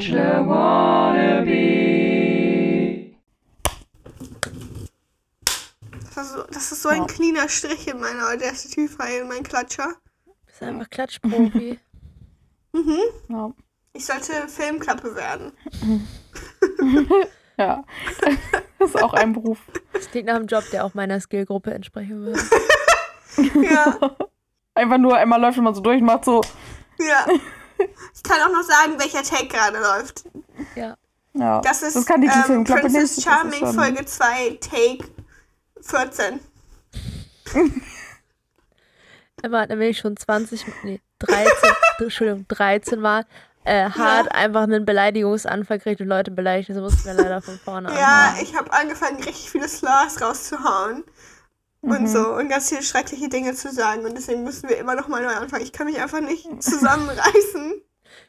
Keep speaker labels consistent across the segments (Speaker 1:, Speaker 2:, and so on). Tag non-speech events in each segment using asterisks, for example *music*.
Speaker 1: Bachelor Wannabe.
Speaker 2: Das ist so, das ist so ein cleaner Strich in meiner Audacity-File, mein Klatscher.
Speaker 3: Du bist einfach Klatschprofi.
Speaker 2: Mhm.
Speaker 4: Ja.
Speaker 2: Ich sollte Filmklappe werden. *laughs*
Speaker 4: ja. *laughs* Das ist auch ein Beruf.
Speaker 3: Das klingt nach einem Job, der auch meiner Skillgruppe entsprechen würde. *laughs*
Speaker 2: Ja,
Speaker 4: Einfach nur einmal läuft man so durch und macht so.
Speaker 2: ja. Ich kann auch noch sagen, welcher Take gerade läuft.
Speaker 3: Ja.
Speaker 4: Ja.
Speaker 2: Das ist
Speaker 4: kann die
Speaker 2: ähm,
Speaker 4: nicht.
Speaker 2: Princess
Speaker 4: das ist
Speaker 2: Charming
Speaker 4: schon-
Speaker 2: Folge 2, Take 14. *laughs*
Speaker 3: Emma hat nämlich schon 20, nee, 13, *laughs* Entschuldigung, 13 Mal äh, hart einfach einen Beleidigungsanfall gekriegt und Leute beleidigt. Das mussten wir leider von vorne
Speaker 2: Ja,
Speaker 3: anfangen.
Speaker 2: ich habe angefangen, richtig viele Slurs rauszuhauen.
Speaker 4: Mhm.
Speaker 2: Und so, und ganz viele schreckliche Dinge zu sagen. Und deswegen müssen wir immer noch mal neu anfangen. Ich kann mich einfach nicht *laughs* zusammenreißen.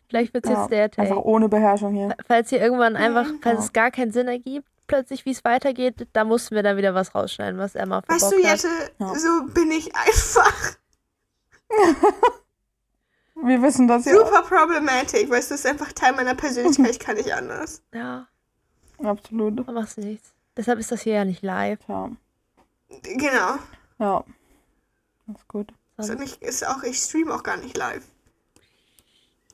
Speaker 3: Vielleicht wird es
Speaker 4: Ja,
Speaker 3: jetzt der
Speaker 4: einfach
Speaker 3: Take.
Speaker 4: ohne Beherrschung hier.
Speaker 3: Falls hier irgendwann einfach, falls
Speaker 4: Ja.
Speaker 3: es gar keinen Sinn ergibt, plötzlich wie es weitergeht, da mussten wir dann wieder was rausschneiden, was Emma
Speaker 2: Weißt du. Jette,
Speaker 4: Ja.
Speaker 2: so bin ich einfach *laughs*
Speaker 4: Wir wissen das ja.
Speaker 2: super problematic. Weißt du, das ist einfach Teil meiner Persönlichkeit. Ich kann nicht anders.
Speaker 3: Ja,
Speaker 4: Absolut.
Speaker 3: da machst du nichts. Deshalb ist das hier ja nicht live.
Speaker 4: Ja.
Speaker 2: Genau.
Speaker 4: Ja. Das ist gut.
Speaker 2: Also nicht, ist auch, ich stream auch gar nicht live.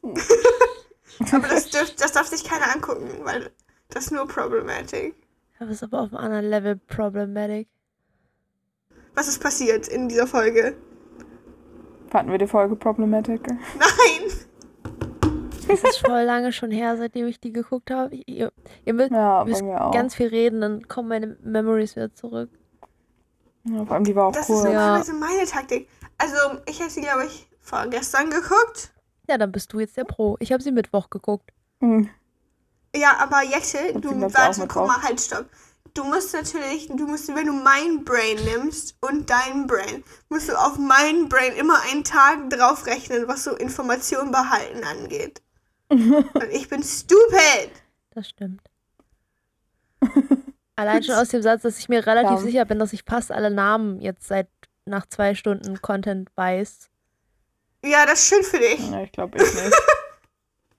Speaker 2: aber das, dürft, das darf sich keiner angucken, weil das ist nur problematic.
Speaker 3: Das ist aber auf einem anderen Level problematic.
Speaker 2: Was ist passiert in dieser Folge?
Speaker 4: Fanden wir die Folge Problematic?
Speaker 2: Nein!
Speaker 3: Das ist voll lange schon her, seitdem ich die geguckt habe. Ihr, ihr müsst,
Speaker 4: Ja,
Speaker 3: müsst ganz viel reden, dann kommen meine Memories wieder zurück.
Speaker 4: Ja, vor allem die war auch
Speaker 2: Das ist
Speaker 4: cool.
Speaker 3: Ja.
Speaker 2: normalerweise meine Taktik. Also, ich habe sie, glaube ich, vorgestern geguckt.
Speaker 3: Ja, dann bist du jetzt der Pro. Ich habe sie Mittwoch geguckt.
Speaker 4: Hm.
Speaker 2: Ja, aber Jette, du, warte, guck
Speaker 4: drauf.
Speaker 2: mal, halt, stopp. Du musst natürlich, du musst, wenn du mein Brain nimmst und dein Brain, musst du auf mein Brain immer einen Tag draufrechnen, was so Information behalten angeht. *laughs* und ich bin stupid.
Speaker 3: Das stimmt. *laughs* Allein schon aus dem Satz, dass ich mir relativ
Speaker 4: Ja.
Speaker 3: sicher bin, dass ich fast alle Namen jetzt seit nach zwei Stunden Content weiß.
Speaker 2: Ja, das ist schön für dich.
Speaker 4: Ja, ich glaube ich nicht. *laughs*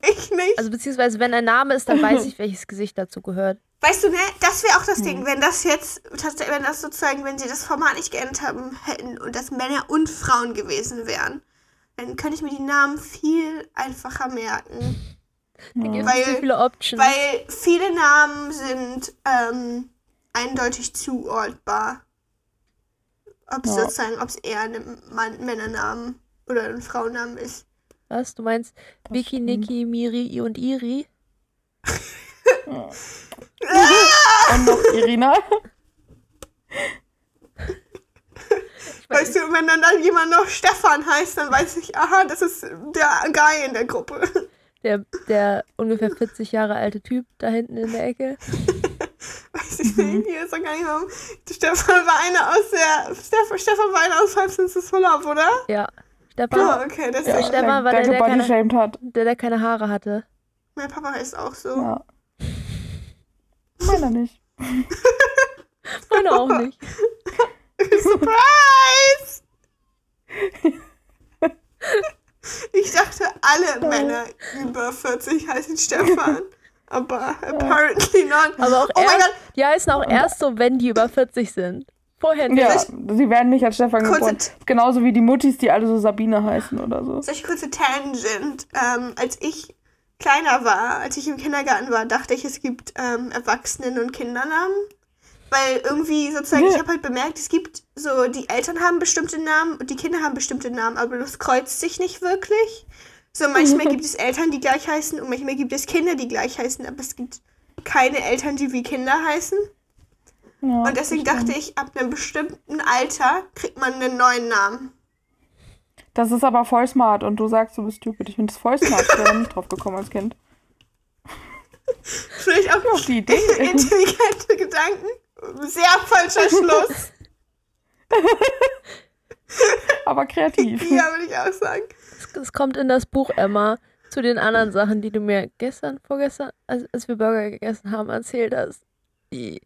Speaker 2: Ich nicht.
Speaker 3: Also beziehungsweise wenn ein Name ist, dann weiß *laughs* ich, welches Gesicht dazu gehört.
Speaker 2: Weißt du, ne, das wäre auch das
Speaker 4: Hm.
Speaker 2: Ding, wenn das jetzt, wenn das sozusagen, wenn sie das Format nicht geändert haben hätten und das Männer und Frauen gewesen wären, dann könnte ich mir die Namen viel einfacher merken.
Speaker 3: Da gibt es
Speaker 2: Weil-
Speaker 3: so viele Options.
Speaker 2: Weil viele Namen sind ähm, eindeutig zuordbar. Ob es
Speaker 4: Ja.
Speaker 2: sozusagen, ob es eher ein Mann Männernamen oder ein Frauennamen ist.
Speaker 3: Was? Du meinst Vicky. Niki, Miri und Iri? *laughs*
Speaker 4: Und noch Irina.
Speaker 2: Weißt du, wenn dann, dann jemand noch Stefan heißt, dann weiß ich, aha, das ist der Guy in der Gruppe.
Speaker 3: Der, der ungefähr 40 Jahre alte Typ da hinten in der Ecke. *laughs*
Speaker 2: Weiß ich nicht, hier ist doch gar nicht mehr. Stefan war einer aus der. Steff, Stefan war einer aus for Love, oder?
Speaker 3: Ja.
Speaker 2: Oh,
Speaker 3: Stefan,
Speaker 2: okay, das
Speaker 4: Ja,
Speaker 2: ist.
Speaker 3: Stefan war
Speaker 4: der,
Speaker 3: der, der keine-
Speaker 4: hat.
Speaker 3: der, der keine Haare hatte.
Speaker 2: Mein Papa heißt auch so.
Speaker 4: Ja. Meiner nicht. *laughs*
Speaker 3: Meine auch nicht. *laughs*
Speaker 2: Surprise! Ich dachte, alle Männer über 40 heißen Stefan. Aber apparently not.
Speaker 3: Aber auch
Speaker 2: oh mein
Speaker 3: erst,
Speaker 2: Gott,
Speaker 3: die heißen auch erst so, wenn die über 40 sind. Vorher nicht.
Speaker 4: Ja, sie werden nicht als Stefan
Speaker 2: Kurze-
Speaker 4: geboren. Genauso wie die Muttis, die alle so Sabine heißen oder so.
Speaker 2: solche kurze Tangent. Ähm, als ich kleiner war, als ich im Kindergarten war, dachte ich, es gibt ähm, Erwachsenen- und Kindernamen. Weil irgendwie sozusagen, ich habe halt bemerkt, es gibt so, die Eltern haben bestimmte Namen und die Kinder haben bestimmte Namen, aber das kreuzt sich nicht wirklich. So, manchmal gibt es Eltern, die gleich heißen und manchmal gibt es Kinder, die gleich heißen, aber es gibt keine Eltern, die wie Kinder heißen.
Speaker 4: Ja,
Speaker 2: Und deswegen dachte ich, ab einem bestimmten Alter kriegt man einen neuen Namen.
Speaker 4: Das ist aber voll smart und du sagst, du bist stupid. Ich finde das voll smart. Ich wäre nicht drauf gekommen als Kind. *laughs*
Speaker 2: Vielleicht auch
Speaker 4: Auf die Idee. *laughs*
Speaker 2: intelligente Gedanken. Sehr falscher Schluss. *laughs*
Speaker 4: aber kreativ.
Speaker 2: ja, würde ich auch sagen.
Speaker 3: Es, es kommt in das Buch, Emma, zu den anderen Sachen, die du mir gestern, vorgestern, als, als wir Burger gegessen haben, erzählt hast. Die,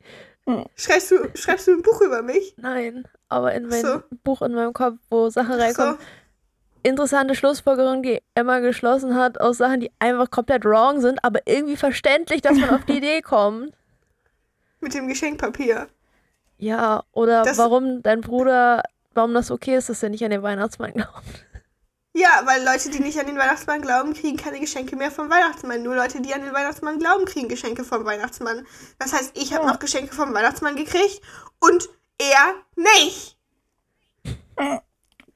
Speaker 2: Schreibst du, schreibst du ein Buch über mich?
Speaker 3: nein, aber in mein
Speaker 2: So.
Speaker 3: Buch in meinem Kopf, wo Sachen
Speaker 2: So.
Speaker 3: reinkommen. interessante Schlussfolgerungen, die Emma geschlossen hat, aus Sachen, die einfach komplett wrong sind, aber irgendwie verständlich, dass man auf die *laughs* Idee kommt.
Speaker 2: Mit dem Geschenkpapier.
Speaker 3: Ja, oder
Speaker 2: Das-
Speaker 3: warum dein Bruder, warum das okay ist, dass er nicht an den Weihnachtsmann glaubt.
Speaker 2: Ja, weil Leute, die nicht an den Weihnachtsmann glauben, kriegen keine Geschenke mehr vom Weihnachtsmann. Nur Leute, die an den Weihnachtsmann glauben, kriegen Geschenke vom Weihnachtsmann. Das heißt, ich habe
Speaker 4: Ja.
Speaker 2: noch Geschenke vom Weihnachtsmann gekriegt und er nicht. *laughs*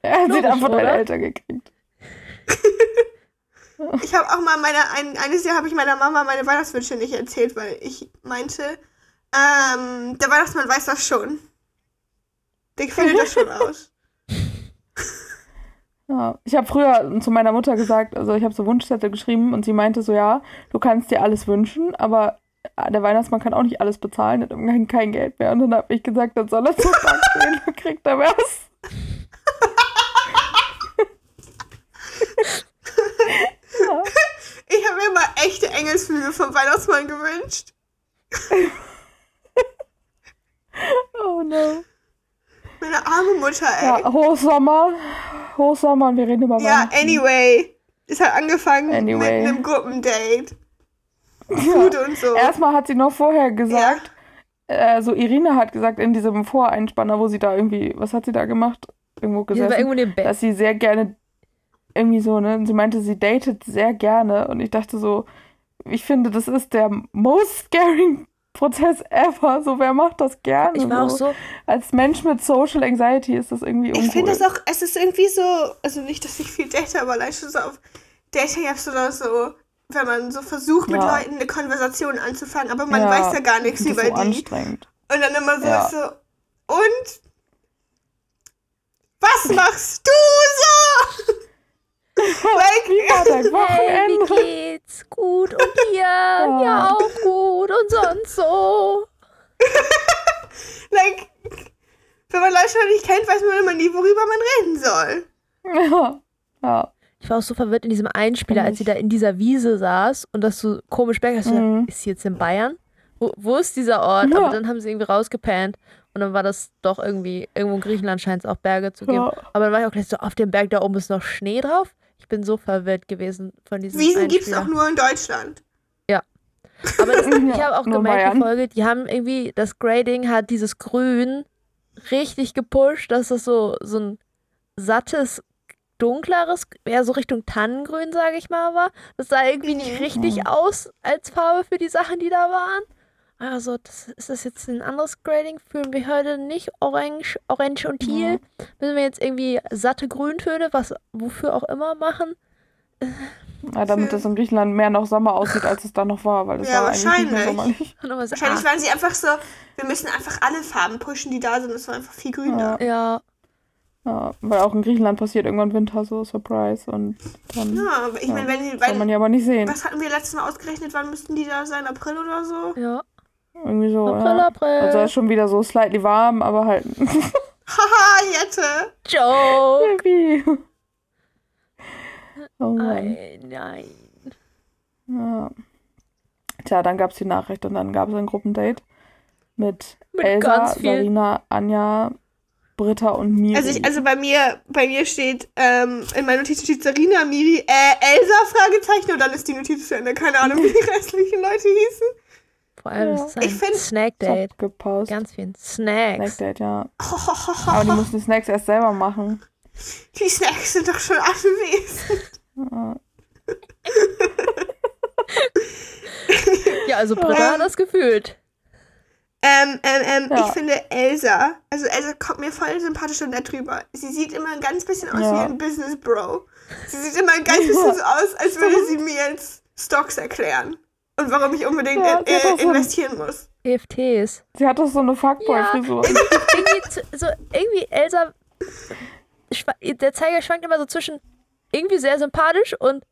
Speaker 4: Er hat sie dann von deinen? Eltern gekriegt. *laughs*
Speaker 2: Ich habe auch mal meine, ein, eines Jahr habe ich meiner Mama meine Weihnachtswünsche nicht erzählt, weil ich meinte, ähm, der Weihnachtsmann weiß das schon. Der findet das schon aus. *laughs* *laughs*
Speaker 4: Ja. Ich habe früher zu meiner Mutter gesagt, also ich habe so Wunschzettel geschrieben und sie meinte so, ja, du kannst dir alles wünschen, aber der Weihnachtsmann kann auch nicht alles bezahlen, hat irgendwann kein Geld mehr. Und dann habe ich gesagt, dann soll er zur Bank *laughs* gehen, dann kriegt er was.
Speaker 2: Ich habe mir mal echte Engelsflügel vom Weihnachtsmann gewünscht.
Speaker 4: Oh no.
Speaker 2: Meine arme Mutter, ey.
Speaker 4: Ja, Hochsommer. Hochsommer und wir reden über
Speaker 2: Ja, anyway. Es hat angefangen
Speaker 4: Anyway.
Speaker 2: mit einem Gruppendate. Food und so.
Speaker 4: Erstmal hat sie noch vorher gesagt, äh, so Irina hat gesagt in diesem Voreinspanner, wo sie da irgendwie, was hat sie da gemacht? Irgendwo
Speaker 3: Die war
Speaker 4: gesessen.
Speaker 3: irgendwo in dem Bett.
Speaker 4: dass sie sehr gerne irgendwie so, ne? Und sie meinte, sie datet sehr gerne. Und ich dachte so, ich finde, das ist der most scaring Prozess ever. So, wer macht das gerne?
Speaker 3: Ich war auch
Speaker 4: so.
Speaker 3: so,
Speaker 4: Als Mensch mit Social Anxiety ist das irgendwie uncool.
Speaker 2: Ich finde das auch, es ist irgendwie so, also nicht, dass ich viel date, aber allein schon so auf Dating-Apps oder so, wenn man so versucht, mit
Speaker 4: Ja.
Speaker 2: Leuten eine Konversation anzufangen, aber man
Speaker 4: Ja,
Speaker 2: weiß ja gar nichts
Speaker 4: das ist
Speaker 2: über
Speaker 4: so
Speaker 2: die.
Speaker 4: anstrengend.
Speaker 2: Und dann immer so,
Speaker 4: Ja.
Speaker 2: so, und? Was machst du so? *laughs* like,
Speaker 4: Wie war dein *laughs*
Speaker 3: hey, wie
Speaker 4: Wochenende?
Speaker 3: geht's? Gut und dir? *laughs* Ja, auch gut und sonst so.
Speaker 2: like, wenn man Leute noch nicht kennt, weiß man immer nie, worüber man reden soll.
Speaker 4: Ja. ja.
Speaker 3: Ich war auch so verwirrt in diesem Einspieler, als sie da in dieser Wiese saß und das so komisch merkt, hast
Speaker 4: Mhm.
Speaker 3: ist sie jetzt in Bayern? Wo, wo ist dieser Ort?
Speaker 4: Ja.
Speaker 3: Aber dann haben sie irgendwie rausgepannt und dann war das doch irgendwie, irgendwo in Griechenland scheint es auch Berge zu geben.
Speaker 4: Ja.
Speaker 3: Aber dann war ich auch gleich so, auf dem Berg da oben ist noch Schnee drauf. Ich bin so verwirrt gewesen von diesem
Speaker 2: Wiesen gibt's
Speaker 3: Einspieler.
Speaker 2: auch nur in Deutschland.
Speaker 3: Aber das, *laughs* ich
Speaker 4: Ja,
Speaker 3: habe auch gemerkt, die Folge, die haben irgendwie, das Grading hat dieses Grün richtig gepusht, dass das so, so ein sattes, dunkleres, eher so Richtung Tannengrün, sage ich mal, war. Das sah irgendwie nicht
Speaker 2: Mhm.
Speaker 3: richtig aus als Farbe für die Sachen, die da waren. Also, das, ist das jetzt ein anderes Grading? Fühlen wir heute nicht orange, orange und teal? Müssen wir jetzt irgendwie satte Grüntöne, was wofür auch immer machen?
Speaker 4: ja, damit es in Griechenland mehr noch Sommer aussieht, als es da noch war, weil es
Speaker 2: Ja,
Speaker 4: war eigentlich nicht mehr
Speaker 2: wahrscheinlich.
Speaker 4: sommerlich.
Speaker 2: Wahrscheinlich
Speaker 3: ah,
Speaker 2: waren sie einfach so, wir müssen einfach alle Farben pushen, die da sind. Es war einfach viel grüner.
Speaker 3: ja,
Speaker 4: Ja, weil auch in Griechenland passiert irgendwann Winter, so Surprise. Und dann
Speaker 2: Ja, aber ich
Speaker 4: Ja,
Speaker 2: meine, wenn die,
Speaker 4: kann man ja aber nicht sehen.
Speaker 2: was hatten wir letztes Mal ausgerechnet, wann müssten die da sein? April oder so?
Speaker 3: ja.
Speaker 4: Irgendwie so.
Speaker 3: April,
Speaker 4: ja.
Speaker 3: April.
Speaker 4: Also es ist schon wieder so slightly warm, aber halt *laughs*
Speaker 2: Haha, Jette!
Speaker 3: Joke.
Speaker 4: irgendwie. Oh Mann.
Speaker 3: Nein, nein.
Speaker 4: Ja. Tja, dann gab es die Nachricht und dann gab es ein Gruppendate mit,
Speaker 3: Mit
Speaker 4: Elsa, Sarina, Anja, Britta und Miri.
Speaker 2: Also, ich, also bei mir, bei mir steht, ähm, in meinen Notizen steht Sarina, Miri, äh, Elsa, Fragezeichen, und dann ist die Notiz zu Ende. Keine Ahnung, wie die *laughs* restlichen Leute hießen.
Speaker 3: Vor allem
Speaker 4: Ja.
Speaker 3: ist es
Speaker 2: Ich
Speaker 3: ein
Speaker 2: find-
Speaker 3: Snack-Date.
Speaker 4: Top gepostet.
Speaker 3: Ganz viel Snacks.
Speaker 4: Snackdate, ja. *laughs* Aber die mussten die Snacks erst selber machen.
Speaker 2: Die Snacks sind doch schon anwesend.
Speaker 4: Ja.
Speaker 3: Ja, also Britta hat das gefühlt.
Speaker 2: Ähm, ähm, ähm,
Speaker 4: Ja.
Speaker 2: ich finde Elsa, also Elsa kommt mir voll sympathisch und nett rüber. Sie sieht immer ein ganz bisschen aus
Speaker 4: Ja.
Speaker 2: wie ein Business Bro. Sie sieht immer ein ganz *laughs* bisschen so aus, als würde sie mir jetzt Stocks erklären. Und warum ich unbedingt
Speaker 4: Ja,
Speaker 2: in, äh,
Speaker 4: auch so
Speaker 2: investieren muss.
Speaker 3: EFTs.
Speaker 4: Sie hat doch so eine Fuckboy-Frisur. *laughs*
Speaker 3: irgendwie, zu- so, irgendwie Elsa, der Zeiger schwankt immer so zwischen irgendwie sehr sympathisch und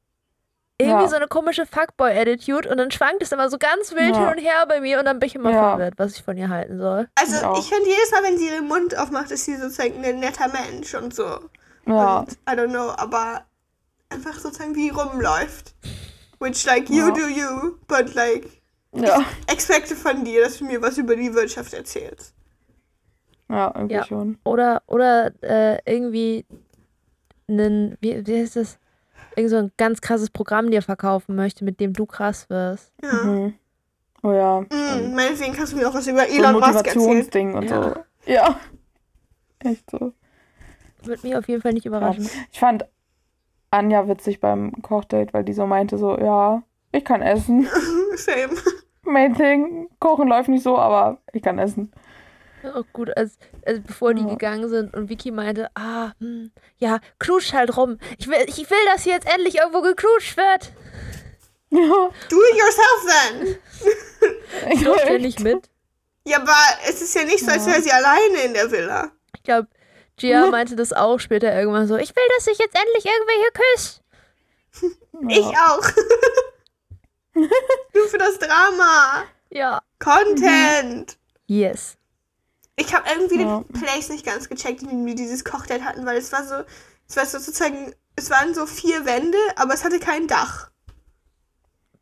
Speaker 3: irgendwie
Speaker 4: Ja.
Speaker 3: so eine komische Fuckboy-Attitude und dann schwankt es immer so ganz wild
Speaker 4: Ja.
Speaker 3: hin und her bei mir und dann bin ich immer
Speaker 4: Ja.
Speaker 3: verwirrt, was ich von ihr halten soll.
Speaker 2: Also
Speaker 4: Ich
Speaker 2: ich finde jedes Mal, wenn sie ihren Mund aufmacht, ist sie sozusagen ein netter Mensch und so.
Speaker 4: Ja.
Speaker 2: Und I don't know, aber einfach sozusagen wie rumläuft. Which like you
Speaker 4: Ja.
Speaker 2: do you, but like
Speaker 4: Ja.
Speaker 2: expecte von dir, dass du mir was über die Wirtschaft erzählst.
Speaker 4: Ja, irgendwie
Speaker 3: Ja.
Speaker 4: schon.
Speaker 3: Oder, oder äh, irgendwie einen, wie, wie heißt das? Irgend so ein ganz krasses Programm dir verkaufen möchte, mit dem du krass wirst.
Speaker 2: Ja.
Speaker 4: Mhm. Oh ja.
Speaker 2: Mhm, meinetwegen kannst du mir auch was über
Speaker 4: So
Speaker 2: Elon Musk erzählen.
Speaker 4: Motivationsding und
Speaker 3: Ja.
Speaker 4: so. Ja. *laughs* Echt so.
Speaker 3: Wird mich auf jeden Fall nicht überraschen.
Speaker 4: Ich fand Anja witzig beim Kochdate, weil die so meinte so, ja, ich kann essen. *laughs*
Speaker 2: Same.
Speaker 4: Main thing, kochen läuft nicht so, aber ich kann essen.
Speaker 3: Auch gut, als, als bevor die
Speaker 4: Ja.
Speaker 3: gegangen sind und Vicky meinte, ah, hm, ja, knutscht halt rum. Ich will, ich will, dass hier jetzt endlich irgendwo geknutscht wird.
Speaker 4: Ja, *laughs*
Speaker 2: Do it yourself then. *laughs*
Speaker 4: ich
Speaker 3: Durfte ja nicht mit.
Speaker 2: Ja, aber es ist ja nicht so, als wäre sie alleine in der Villa.
Speaker 3: Ich glaube, Gia *laughs* meinte das auch später irgendwann so, ich will, dass sich jetzt endlich irgendwer hier küsst. *laughs*
Speaker 2: Ich auch. *laughs* Nur für das Drama.
Speaker 3: Ja.
Speaker 2: Content.
Speaker 3: Yes.
Speaker 2: Ich habe irgendwie
Speaker 4: Ja.
Speaker 2: den Place nicht ganz gecheckt, in dem wir dieses Kochdate hatten, weil es war so, es war so sozusagen, es waren so vier Wände, aber es hatte kein Dach.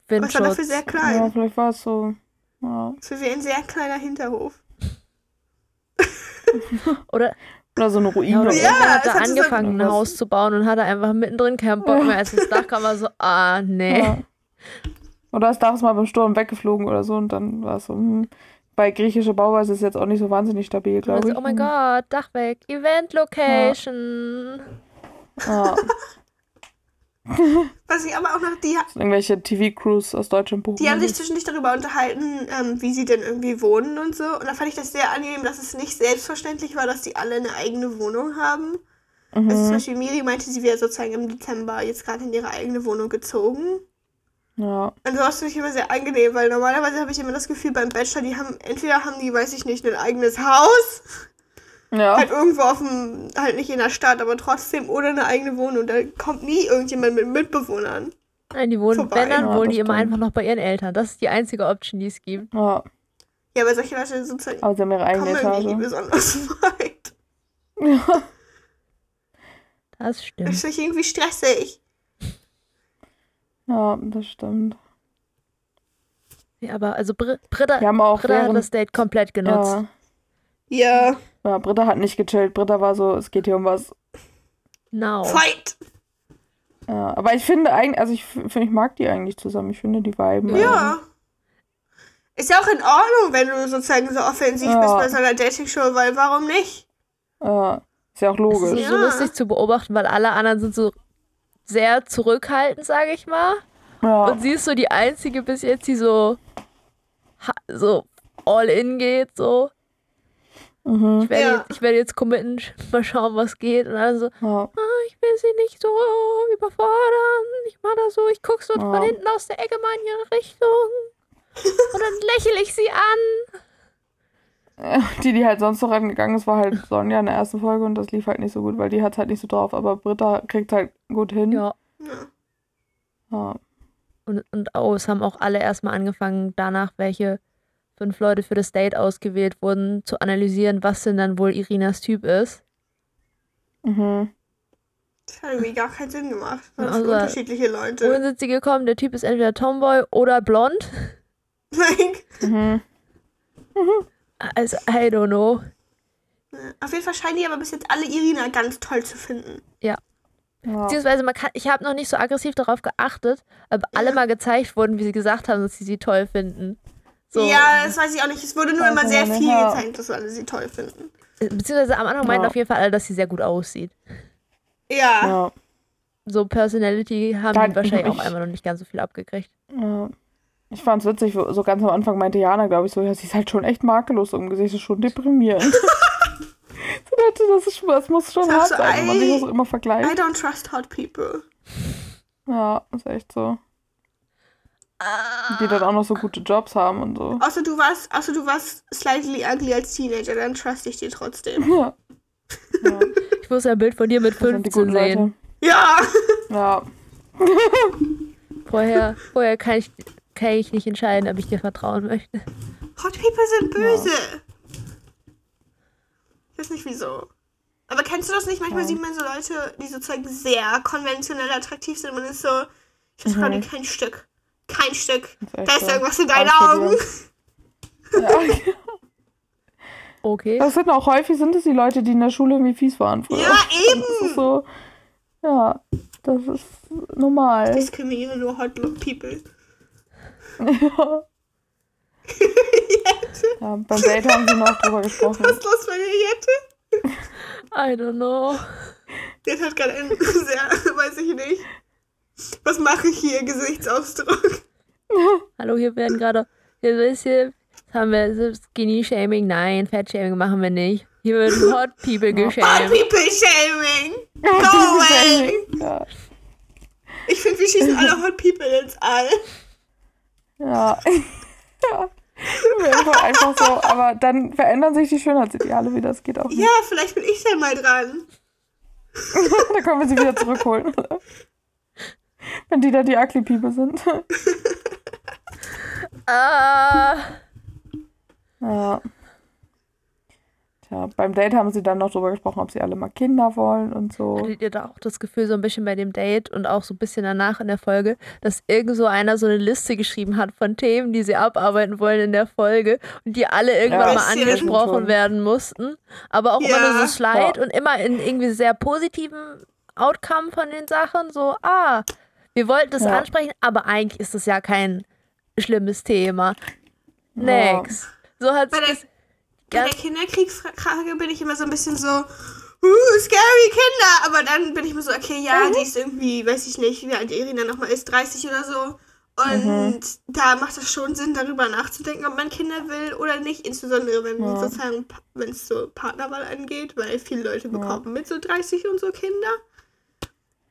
Speaker 2: Aber es war dafür
Speaker 3: Windschutz.
Speaker 2: sehr
Speaker 4: Ja,
Speaker 2: klein.
Speaker 4: vielleicht war es so. Ja.
Speaker 2: Es war wie ein sehr kleiner Hinterhof.
Speaker 3: Oder,
Speaker 4: Oder so eine
Speaker 3: ja,
Speaker 4: Ruine.
Speaker 2: Ja,
Speaker 3: irgendwer hat
Speaker 2: so
Speaker 3: angefangen, ein
Speaker 4: was-
Speaker 3: Haus zu bauen und hatte einfach mittendrin keinen Bock mehr. Als das Dach kam, war so, ah, nee.
Speaker 4: Ja. Oder das Dach ist mal beim Sturm weggeflogen oder so und dann war es so, hm. Bei griechischer Bauweise ist es jetzt auch nicht so wahnsinnig stabil, glaube ich.
Speaker 3: oh mein Gott, Dach weg. Event Location.
Speaker 4: Ja. *laughs*
Speaker 2: Was ich aber auch noch, die,
Speaker 4: Das sind irgendwelche TV-Crews aus Deutschland buchen.
Speaker 2: die haben sich zwischendurch darüber unterhalten, ähm, wie sie denn irgendwie wohnen und so. Und da fand ich das sehr angenehm, dass es nicht selbstverständlich war, dass die alle eine eigene Wohnung haben. Also zum
Speaker 4: mhm.
Speaker 2: Beispiel Miri meinte, sie wäre sozusagen im Dezember jetzt gerade in ihre eigene Wohnung gezogen.
Speaker 4: Ja.
Speaker 2: Und sowas finde ich immer sehr angenehm, weil normalerweise habe ich immer das Gefühl beim Bachelor, die haben, entweder haben die, weiß ich nicht, ein eigenes Haus,
Speaker 4: Ja.
Speaker 2: halt irgendwo auf dem, halt nicht in der Stadt, aber trotzdem, oder eine eigene Wohnung. Da kommt nie irgendjemand mit Mitbewohnern.
Speaker 3: Nein, die wohnen,
Speaker 2: Vorbei.
Speaker 3: wenn dann
Speaker 4: Ja,
Speaker 3: wohnen
Speaker 4: das
Speaker 3: die immer einfach noch bei ihren Eltern. Das ist die einzige Option, die es gibt.
Speaker 4: ja.
Speaker 2: Ja, aber solche Leute sozusagen
Speaker 4: Aber sie haben ihre eigene
Speaker 2: kommen irgendwie nie
Speaker 4: Etage.
Speaker 2: besonders *laughs* weit.
Speaker 4: Ja.
Speaker 3: Das *laughs*
Speaker 2: Das
Speaker 3: stimmt.
Speaker 2: finde ich irgendwie stressig.
Speaker 4: ja, das stimmt.
Speaker 3: Ja, aber also Br Britta, Britta hat das Date komplett genutzt.
Speaker 4: ja,
Speaker 2: Ja,
Speaker 4: ja, Britta hat nicht gechillt. Britta war so, es geht hier um was.
Speaker 3: Now.
Speaker 2: fight!
Speaker 4: Ja, aber ich finde eigentlich, also ich finde, ich mag die eigentlich zusammen. Ich finde die viben.
Speaker 2: Ja. Ist ja auch in Ordnung, wenn du sozusagen so offensiv
Speaker 4: Ja.
Speaker 2: bist bei so einer Dating-Show, weil warum nicht?
Speaker 4: Ja, ist ja auch
Speaker 3: Es
Speaker 4: logisch.
Speaker 3: ist so
Speaker 2: Ja.
Speaker 3: lustig zu beobachten, weil alle anderen sind so sehr zurückhaltend, sage ich mal.
Speaker 4: Ja,
Speaker 3: Und sie ist so die einzige bis jetzt, die so, so all in geht, so.
Speaker 4: Mhm.
Speaker 3: Ich werde,
Speaker 2: Ja.
Speaker 3: jetzt, ich werde jetzt committen, *laughs* mal schauen, was geht. Und dann so,
Speaker 4: ja.
Speaker 3: ah, ich will sie nicht so überfordern. Ich mach das so, ich gucke so
Speaker 4: Ja.
Speaker 3: von hinten aus der Ecke mal in ihre Richtung. *laughs* Und dann lächle ich sie an.
Speaker 4: Die, die halt sonst noch rangegangen ist, war halt Sonja in der ersten Folge und das lief halt nicht so gut, weil die hat halt nicht so drauf. Aber Britta kriegt halt gut hin.
Speaker 3: Ja.
Speaker 2: Ja.
Speaker 4: Ja.
Speaker 3: Und, und oh, es haben auch alle erstmal angefangen, danach, welche fünf Leute für das Date ausgewählt wurden, zu analysieren, was denn dann wohl Irinas Typ ist.
Speaker 4: Mhm.
Speaker 2: Das hat irgendwie gar keinen Sinn gemacht. Das
Speaker 3: Also,
Speaker 2: sind unterschiedliche
Speaker 3: Wohin
Speaker 2: Leute.
Speaker 3: sind sie gekommen? Der Typ ist entweder Tomboy oder blond.
Speaker 2: Like,
Speaker 4: Mhm.
Speaker 3: Also, I don't know.
Speaker 2: auf jeden Fall scheinen die aber bis jetzt alle Irina ganz toll zu finden.
Speaker 4: Ja.
Speaker 3: Beziehungsweise, man kann, ich habe noch nicht so aggressiv darauf geachtet, aber alle
Speaker 2: Ja.
Speaker 3: mal gezeigt wurden, wie sie gesagt haben, dass sie sie toll finden. So,
Speaker 2: Ja, das weiß ich auch nicht. Es wurde nur immer sehr viel
Speaker 4: ja.
Speaker 2: gezeigt, dass alle sie toll finden.
Speaker 3: Beziehungsweise am Anfang meinten
Speaker 4: Ja.
Speaker 3: auf jeden Fall alle, dass sie sehr gut aussieht.
Speaker 2: Ja.
Speaker 4: Ja.
Speaker 3: So Personality haben die wahrscheinlich auch einfach noch nicht ganz so viel abgekriegt.
Speaker 4: ja. Ich fand's witzig, so ganz am Anfang meinte Jana, glaube ich, so, ja, sie ist halt schon echt makellos im Gesicht, ist schon deprimierend. *laughs* so dachte, das, ist, das muss schon hart
Speaker 2: du,
Speaker 4: sein, wenn man sich das immer
Speaker 2: I
Speaker 4: vergleicht.
Speaker 2: don't trust hot people.
Speaker 4: Ja, ist echt so. Die dann auch noch so gute Jobs haben und so.
Speaker 2: Außer du warst, außer du warst slightly ugly als Teenager, dann trust ich dir trotzdem.
Speaker 4: Ja. ja
Speaker 3: Ich muss ein Bild von dir mit
Speaker 4: das sind die
Speaker 3: 15
Speaker 4: guten
Speaker 3: sehen.
Speaker 4: Leute.
Speaker 2: Ja.
Speaker 4: Ja.
Speaker 3: Vorher, vorher kann, ich, kann ich nicht entscheiden, ob ich dir vertrauen möchte.
Speaker 2: Hot people sind böse. Ich weiß nicht wieso. Aber kennst du das nicht? Manchmal
Speaker 4: Ja.
Speaker 2: sieht man so Leute, die sozusagen sehr konventionell attraktiv sind. Man ist so, ich weiß
Speaker 4: Mhm.
Speaker 2: gerade kein Stück. Kein Stück.
Speaker 4: ist
Speaker 2: Da ist
Speaker 4: so.
Speaker 2: irgendwas in deinen Augen.
Speaker 4: Ja. *laughs*
Speaker 3: Okay.
Speaker 4: Das sind auch häufig sind es die Leute, die in der Schule irgendwie fies waren früher.
Speaker 2: Ja, eben.
Speaker 4: Das ist so. Ja, das ist normal.
Speaker 2: Diskriminiere nur Hot People.
Speaker 4: Ja. *laughs* ja, beim Date haben sie noch drüber gesprochen.
Speaker 2: Was ist los bei dir, Jette?
Speaker 3: I don't know.
Speaker 2: Jette hat gerade einen *laughs* sehr, weiß ich nicht. Was mache ich hier? Gesichtsausdruck. *laughs*
Speaker 3: Hallo, hier werden gerade. Hier. Jetzt haben wir Skinny Shaming. Nein, Fat Shaming machen wir nicht. Hier wird Hot People *laughs*
Speaker 2: Hot
Speaker 3: geshamed.
Speaker 2: People Shaming. *laughs* Go away. Ich finde, wir schießen alle Hot People ins All.
Speaker 4: Ja. ja. Einfach, einfach so, aber dann verändern sich die Schönheitsideale wieder, das geht auch nicht.
Speaker 2: Ja, vielleicht bin ich dann mal dran.
Speaker 4: dann können wir sie wieder zurückholen. Wenn die da die Ugly People sind. *laughs*
Speaker 3: Ah.
Speaker 4: Ja. Tja, beim Date haben sie dann noch drüber gesprochen, ob sie alle mal Kinder wollen und so.
Speaker 3: Hattet ihr da auch das Gefühl, so ein bisschen bei dem Date und auch so ein bisschen danach in der Folge, dass irgend so einer so eine Liste geschrieben hat von Themen, die sie abarbeiten wollen in der Folge und die alle irgendwann
Speaker 4: Ja,
Speaker 3: mal angesprochen
Speaker 4: Schon.
Speaker 3: werden mussten, aber auch immer nur
Speaker 2: Ja.
Speaker 3: so Slide
Speaker 4: Ja.
Speaker 3: und immer in irgendwie sehr positiven Outcome von den Sachen, so, ah, wir wollten das
Speaker 4: Ja.
Speaker 3: ansprechen, aber eigentlich ist das ja kein schlimmes Thema.
Speaker 4: Ja.
Speaker 3: Next. So hat
Speaker 2: Bei der,
Speaker 3: es
Speaker 2: bei
Speaker 3: Ja.
Speaker 2: der Kinderkriegsfrage bin ich immer so ein bisschen so, uh, scary Kinder. Aber dann bin ich mir so, okay, ja, die ist irgendwie, weiß ich nicht, wie alt Irina nochmal ist, 30 oder so. Und da macht es schon Sinn, darüber nachzudenken, ob man Kinder will oder nicht. Insbesondere wenn
Speaker 4: Ja.
Speaker 2: sozusagen, wenn es so Partnerwahl angeht, weil viele Leute bekommen mit so 30 und so Kinder.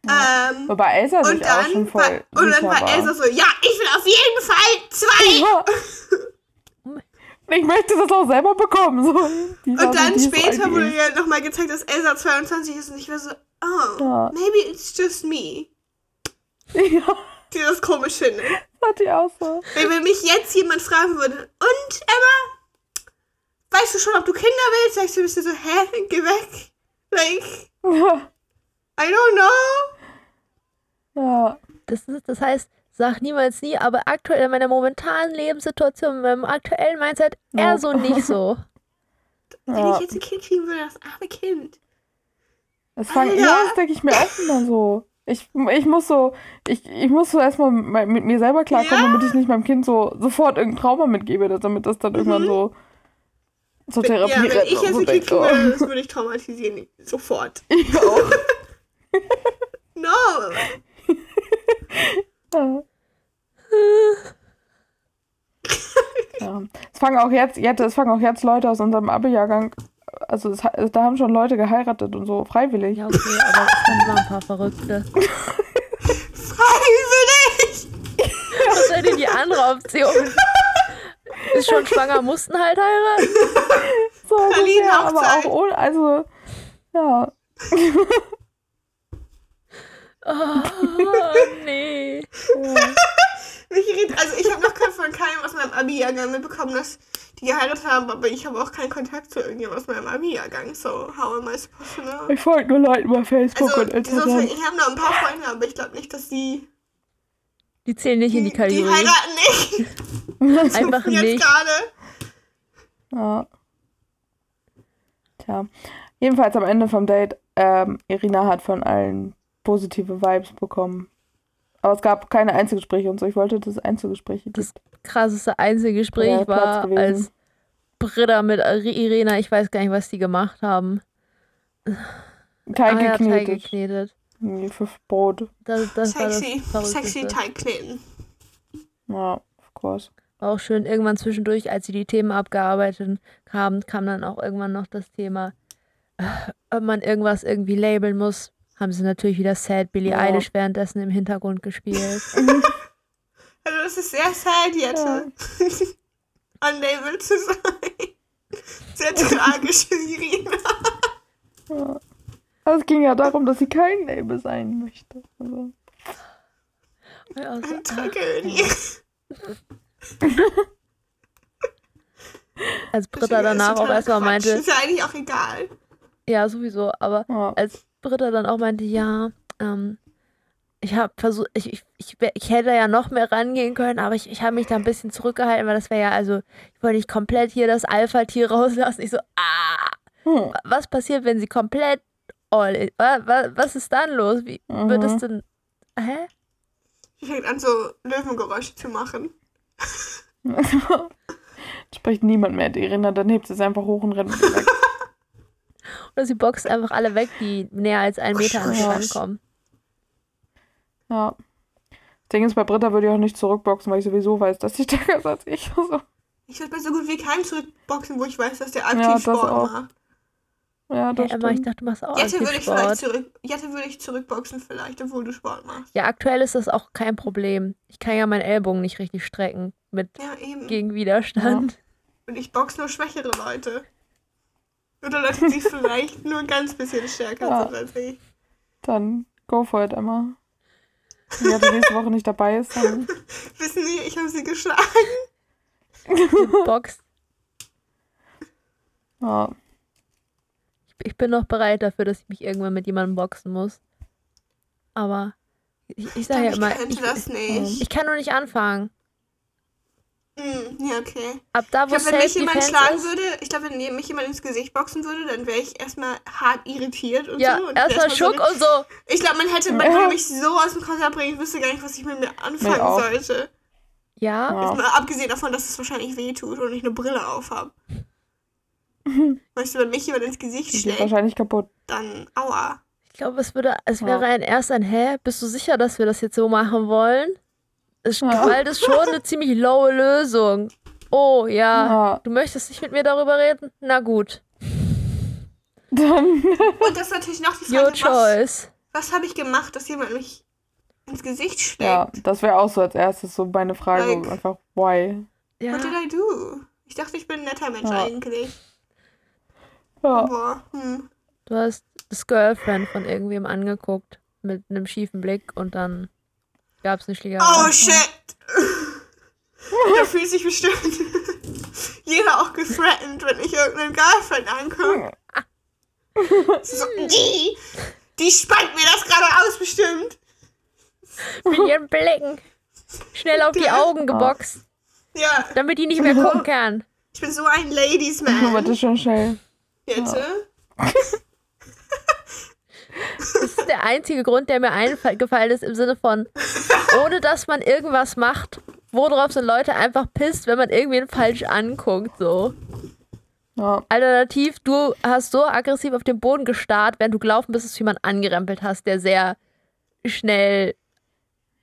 Speaker 2: Ähm,
Speaker 4: Wobei Elsa sich
Speaker 2: und
Speaker 4: auch schon
Speaker 2: dann,
Speaker 4: voll
Speaker 2: war, und dann war
Speaker 4: war.
Speaker 2: Elsa so, ja, ich will auf jeden Fall zwei.
Speaker 4: Ja. Ich möchte das auch selber bekommen. So.
Speaker 2: Und dann später wurde ja nochmal gezeigt, dass Elsa 22 ist und ich war so, oh,
Speaker 4: Ja.
Speaker 2: maybe it's just me,
Speaker 4: Ja,
Speaker 2: die das komisch findet.
Speaker 4: das hat die auch so.
Speaker 2: Wenn, wenn mich jetzt jemand fragen würde, und Emma, weißt du schon, ob du Kinder willst? Sagst du ein bisschen so, hä, geh weg. Like,
Speaker 4: Ja.
Speaker 2: I don't know.
Speaker 4: Ja.
Speaker 3: Das, ist, das heißt, sag niemals nie, aber aktuell in meiner momentanen Lebenssituation, in meinem aktuellen Mindset, eher
Speaker 4: Ja.
Speaker 3: so nicht so. *laughs*
Speaker 2: Wenn
Speaker 4: Ja.
Speaker 2: ich jetzt ein Kind kriegen würde, das arme Kind.
Speaker 4: Das, fang, ja, das denke ich mir auch immer so. Ich, ich muss so, ich, ich muss so erstmal mit, mit mir selber klarkommen,
Speaker 2: Ja.
Speaker 4: damit ich nicht meinem Kind so sofort irgendein Trauma mitgebe, damit das dann irgendwann so zur Therapie
Speaker 2: Mhm. Ja, wenn ich jetzt
Speaker 4: so
Speaker 2: ein Kind kriegen
Speaker 4: oh.
Speaker 2: würde, das würde ich traumatisieren. Sofort. *laughs*
Speaker 4: Ich auch. *laughs*
Speaker 2: No.
Speaker 4: Ja. *laughs* ja. Es fangen auch jetzt, jetzt, es fangen auch jetzt Leute aus unserem Abi-Jahrgang, also es, da haben schon Leute geheiratet und so, freiwillig.
Speaker 3: Ja, okay, aber es sind immer ein paar Verrückte. *laughs*
Speaker 2: Freiwillig.
Speaker 3: Was wäre denn die andere Option? Ist schon schwanger, mussten halt heiraten.
Speaker 4: So ungefähr, aber
Speaker 2: Berlin-Hochzeit.
Speaker 4: auch ohne, also, ja.
Speaker 3: Oh, nee. *laughs*
Speaker 2: Irritiert, also ich habe noch von keinem aus meinem Abi-Jahrgang mitbekommen, dass die geheiratet haben, aber ich habe auch keinen Kontakt zu irgendjemandem aus meinem Abi-Jahrgang. So, how am I supposed to know?
Speaker 4: Ich folge nur Leuten bei Facebook
Speaker 2: Also,
Speaker 4: und
Speaker 2: die
Speaker 4: Instagram.
Speaker 2: ich habe noch ein paar Freunde, aber ich glaube nicht, dass die.
Speaker 3: Die zählen nicht in die
Speaker 2: Die
Speaker 3: Kategorie.
Speaker 2: heiraten nicht. *laughs*
Speaker 3: Einfach
Speaker 2: Jetzt
Speaker 3: nicht.
Speaker 2: gerade.
Speaker 4: Ja. Tja. Jedenfalls am Ende vom Date, ähm, Irina hat von allen positive Vibes bekommen. Aber es gab keine Einzelgespräche und so. Ich wollte, dass es Einzelgespräche
Speaker 3: Das
Speaker 4: gibt.
Speaker 3: krasseste Einzelgespräch
Speaker 4: Platz
Speaker 3: war, als Britta mit Irena, ich weiß gar nicht, was die gemacht haben.
Speaker 4: Teig
Speaker 3: Ah ja, Teig
Speaker 4: geknetet.
Speaker 3: geknetet.
Speaker 4: Irgendwie Für Brot.
Speaker 3: Das, das war das
Speaker 2: Sexy. Sexy Teig kneten.
Speaker 4: Ja, of course.
Speaker 3: War auch schön, irgendwann zwischendurch, als sie die Themen abgearbeitet haben, kam dann auch irgendwann noch das Thema, ob man irgendwas irgendwie labeln muss. Haben sie natürlich wieder Sad Billie
Speaker 4: Ja.
Speaker 3: Eilish währenddessen im Hintergrund gespielt. *laughs*
Speaker 2: Also, das ist sehr sad, Jette. *laughs* Unable zu sein. Sehr tragisch, Irina. *laughs*
Speaker 4: Ja. Es ging ja darum, dass sie kein Label sein möchte. Also,
Speaker 3: Ja, also, ah,
Speaker 2: Tragödie.
Speaker 3: als Britta danach auch erstmal meinte,
Speaker 2: Ist ja eigentlich auch egal.
Speaker 3: ja, sowieso, aber
Speaker 4: ja.
Speaker 3: als Britta dann auch meinte, ja, ähm, ich habe versucht, ich, ich, ich, ich hätte ja noch mehr rangehen können, aber ich, ich habe mich da ein bisschen zurückgehalten, weil das wäre ja, also, ich wollte nicht komplett hier das Alpha-Tier *laughs* rauslassen. Ich so, ah,
Speaker 4: Hm.
Speaker 3: was passiert, wenn sie komplett all in. Wa- wa- Was ist dann los? Wie wird es
Speaker 4: Mhm.
Speaker 3: denn. Hä?
Speaker 2: Sie fängt an, so Löwengeräusche zu machen. *laughs*
Speaker 4: Spricht niemand mehr die Irina, dann hebt sie es einfach hoch und rennt weg. *laughs*
Speaker 3: Oder sie boxt einfach alle weg, die näher als einen Meter an sie
Speaker 4: Ja.
Speaker 3: rankommen.
Speaker 4: Ja. Das Ding ist, bei Britta würde ich auch nicht zurückboxen, weil ich sowieso weiß, dass sie stärker ist als ich. Also,
Speaker 2: Ich würde bei so gut wie keinem zurückboxen, wo ich weiß, dass der aktiv
Speaker 4: Ja, das
Speaker 2: Sport
Speaker 4: auch.
Speaker 2: macht.
Speaker 4: ja, das
Speaker 3: Hey, Emma, ich dachte, du machst auch
Speaker 2: Jette würde ich vielleicht
Speaker 3: Sport.
Speaker 2: zurück. Jette würde ich zurückboxen vielleicht, obwohl du Sport machst.
Speaker 3: Ja, aktuell ist das auch kein Problem. Ich kann ja meinen Ellbogen nicht richtig strecken mit
Speaker 2: Ja, eben.
Speaker 3: gegen Widerstand.
Speaker 2: Und ich box nur schwächere Leute. Oder Leute, die vielleicht nur ein ganz bisschen stärker
Speaker 4: Ja.
Speaker 2: sind als ich.
Speaker 4: Dann go for it, Emma. Wenn Jette nächste Woche nicht dabei ist, dann. *laughs*
Speaker 2: Wissen Sie, ich habe sie geschlagen.
Speaker 3: Box.
Speaker 4: Ja.
Speaker 3: Ich bin noch bereit dafür, dass ich mich irgendwann mit jemandem boxen muss. Aber ich, ich sage ja
Speaker 2: ich
Speaker 3: immer, ich,
Speaker 2: das nicht.
Speaker 3: ich kann nur nicht anfangen.
Speaker 2: Hm, ja, okay.
Speaker 3: Ab da,
Speaker 2: Ich
Speaker 3: wo
Speaker 2: glaube, wenn mich jemand schlagen
Speaker 3: ist,
Speaker 2: würde, ich glaube, wenn mich jemand ins Gesicht boxen würde, dann wäre ich erstmal hart irritiert und
Speaker 3: ja,
Speaker 2: so. Und
Speaker 3: erstmal Schock
Speaker 2: so
Speaker 3: und so.
Speaker 2: Ich glaube, man hätte, man
Speaker 4: Ja.
Speaker 2: würde mich so aus dem Konzept bringen, ich wüsste gar nicht, was ich mit mir anfangen
Speaker 4: Nee, auch.
Speaker 2: sollte.
Speaker 3: Ja,
Speaker 4: Ja.
Speaker 2: Mal abgesehen davon, dass es wahrscheinlich weh tut und ich eine Brille auf habe. *laughs* Weißt du, wenn mich jemand ins Gesicht
Speaker 4: Die
Speaker 2: schlägt,
Speaker 4: wahrscheinlich kaputt.
Speaker 2: dann aua.
Speaker 3: ich glaube, es würde, es
Speaker 4: Ja.
Speaker 3: wäre ein erst ein, hä, bist du sicher, dass wir das jetzt so machen wollen? Es,
Speaker 4: Ja.
Speaker 3: Gewalt ist schon eine ziemlich lowe Lösung. Oh, ja.
Speaker 4: Ja.
Speaker 3: Du möchtest nicht mit mir darüber reden? Na gut.
Speaker 4: Dann. *laughs*
Speaker 2: Und das ist natürlich noch die Frage, was,
Speaker 3: choice.
Speaker 2: was habe ich gemacht, dass jemand mich ins Gesicht schlägt?
Speaker 4: Ja, das wäre auch so als erstes so meine Frage.
Speaker 2: Like-
Speaker 4: einfach, why?
Speaker 3: Ja.
Speaker 2: What did I do? Ich dachte, ich bin ein netter Mensch
Speaker 4: Ja.
Speaker 2: eigentlich.
Speaker 4: Ja.
Speaker 2: Aber, hm.
Speaker 3: Du hast das Girlfriend von irgendwem angeguckt mit einem schiefen Blick und dann gab es eine Schlägerei.
Speaker 2: Oh shit! *laughs* da fühlt sich bestimmt *laughs* jeder auch gethreatened, wenn ich irgendeinen Girlfriend angucke. *laughs* So, die, die spannt mir das gerade aus, bestimmt.
Speaker 3: Mit ihren Blicken. Schnell auf die Augen geboxt,
Speaker 2: Ja,
Speaker 3: damit die nicht mehr gucken kann.
Speaker 2: ich bin so ein Ladies Man.
Speaker 4: das ist schon schnell.
Speaker 2: Jetzt, äh?
Speaker 3: Das ist der einzige Grund, der mir eingefallen ist, im Sinne von, ohne dass man irgendwas macht, worauf sind Leute einfach pisst, wenn man irgendwen falsch anguckt, so.
Speaker 4: Ja.
Speaker 3: Alternativ, du hast so aggressiv auf den Boden gestarrt, während du gelaufen bist, dass du jemanden angerempelt hast, der sehr schnell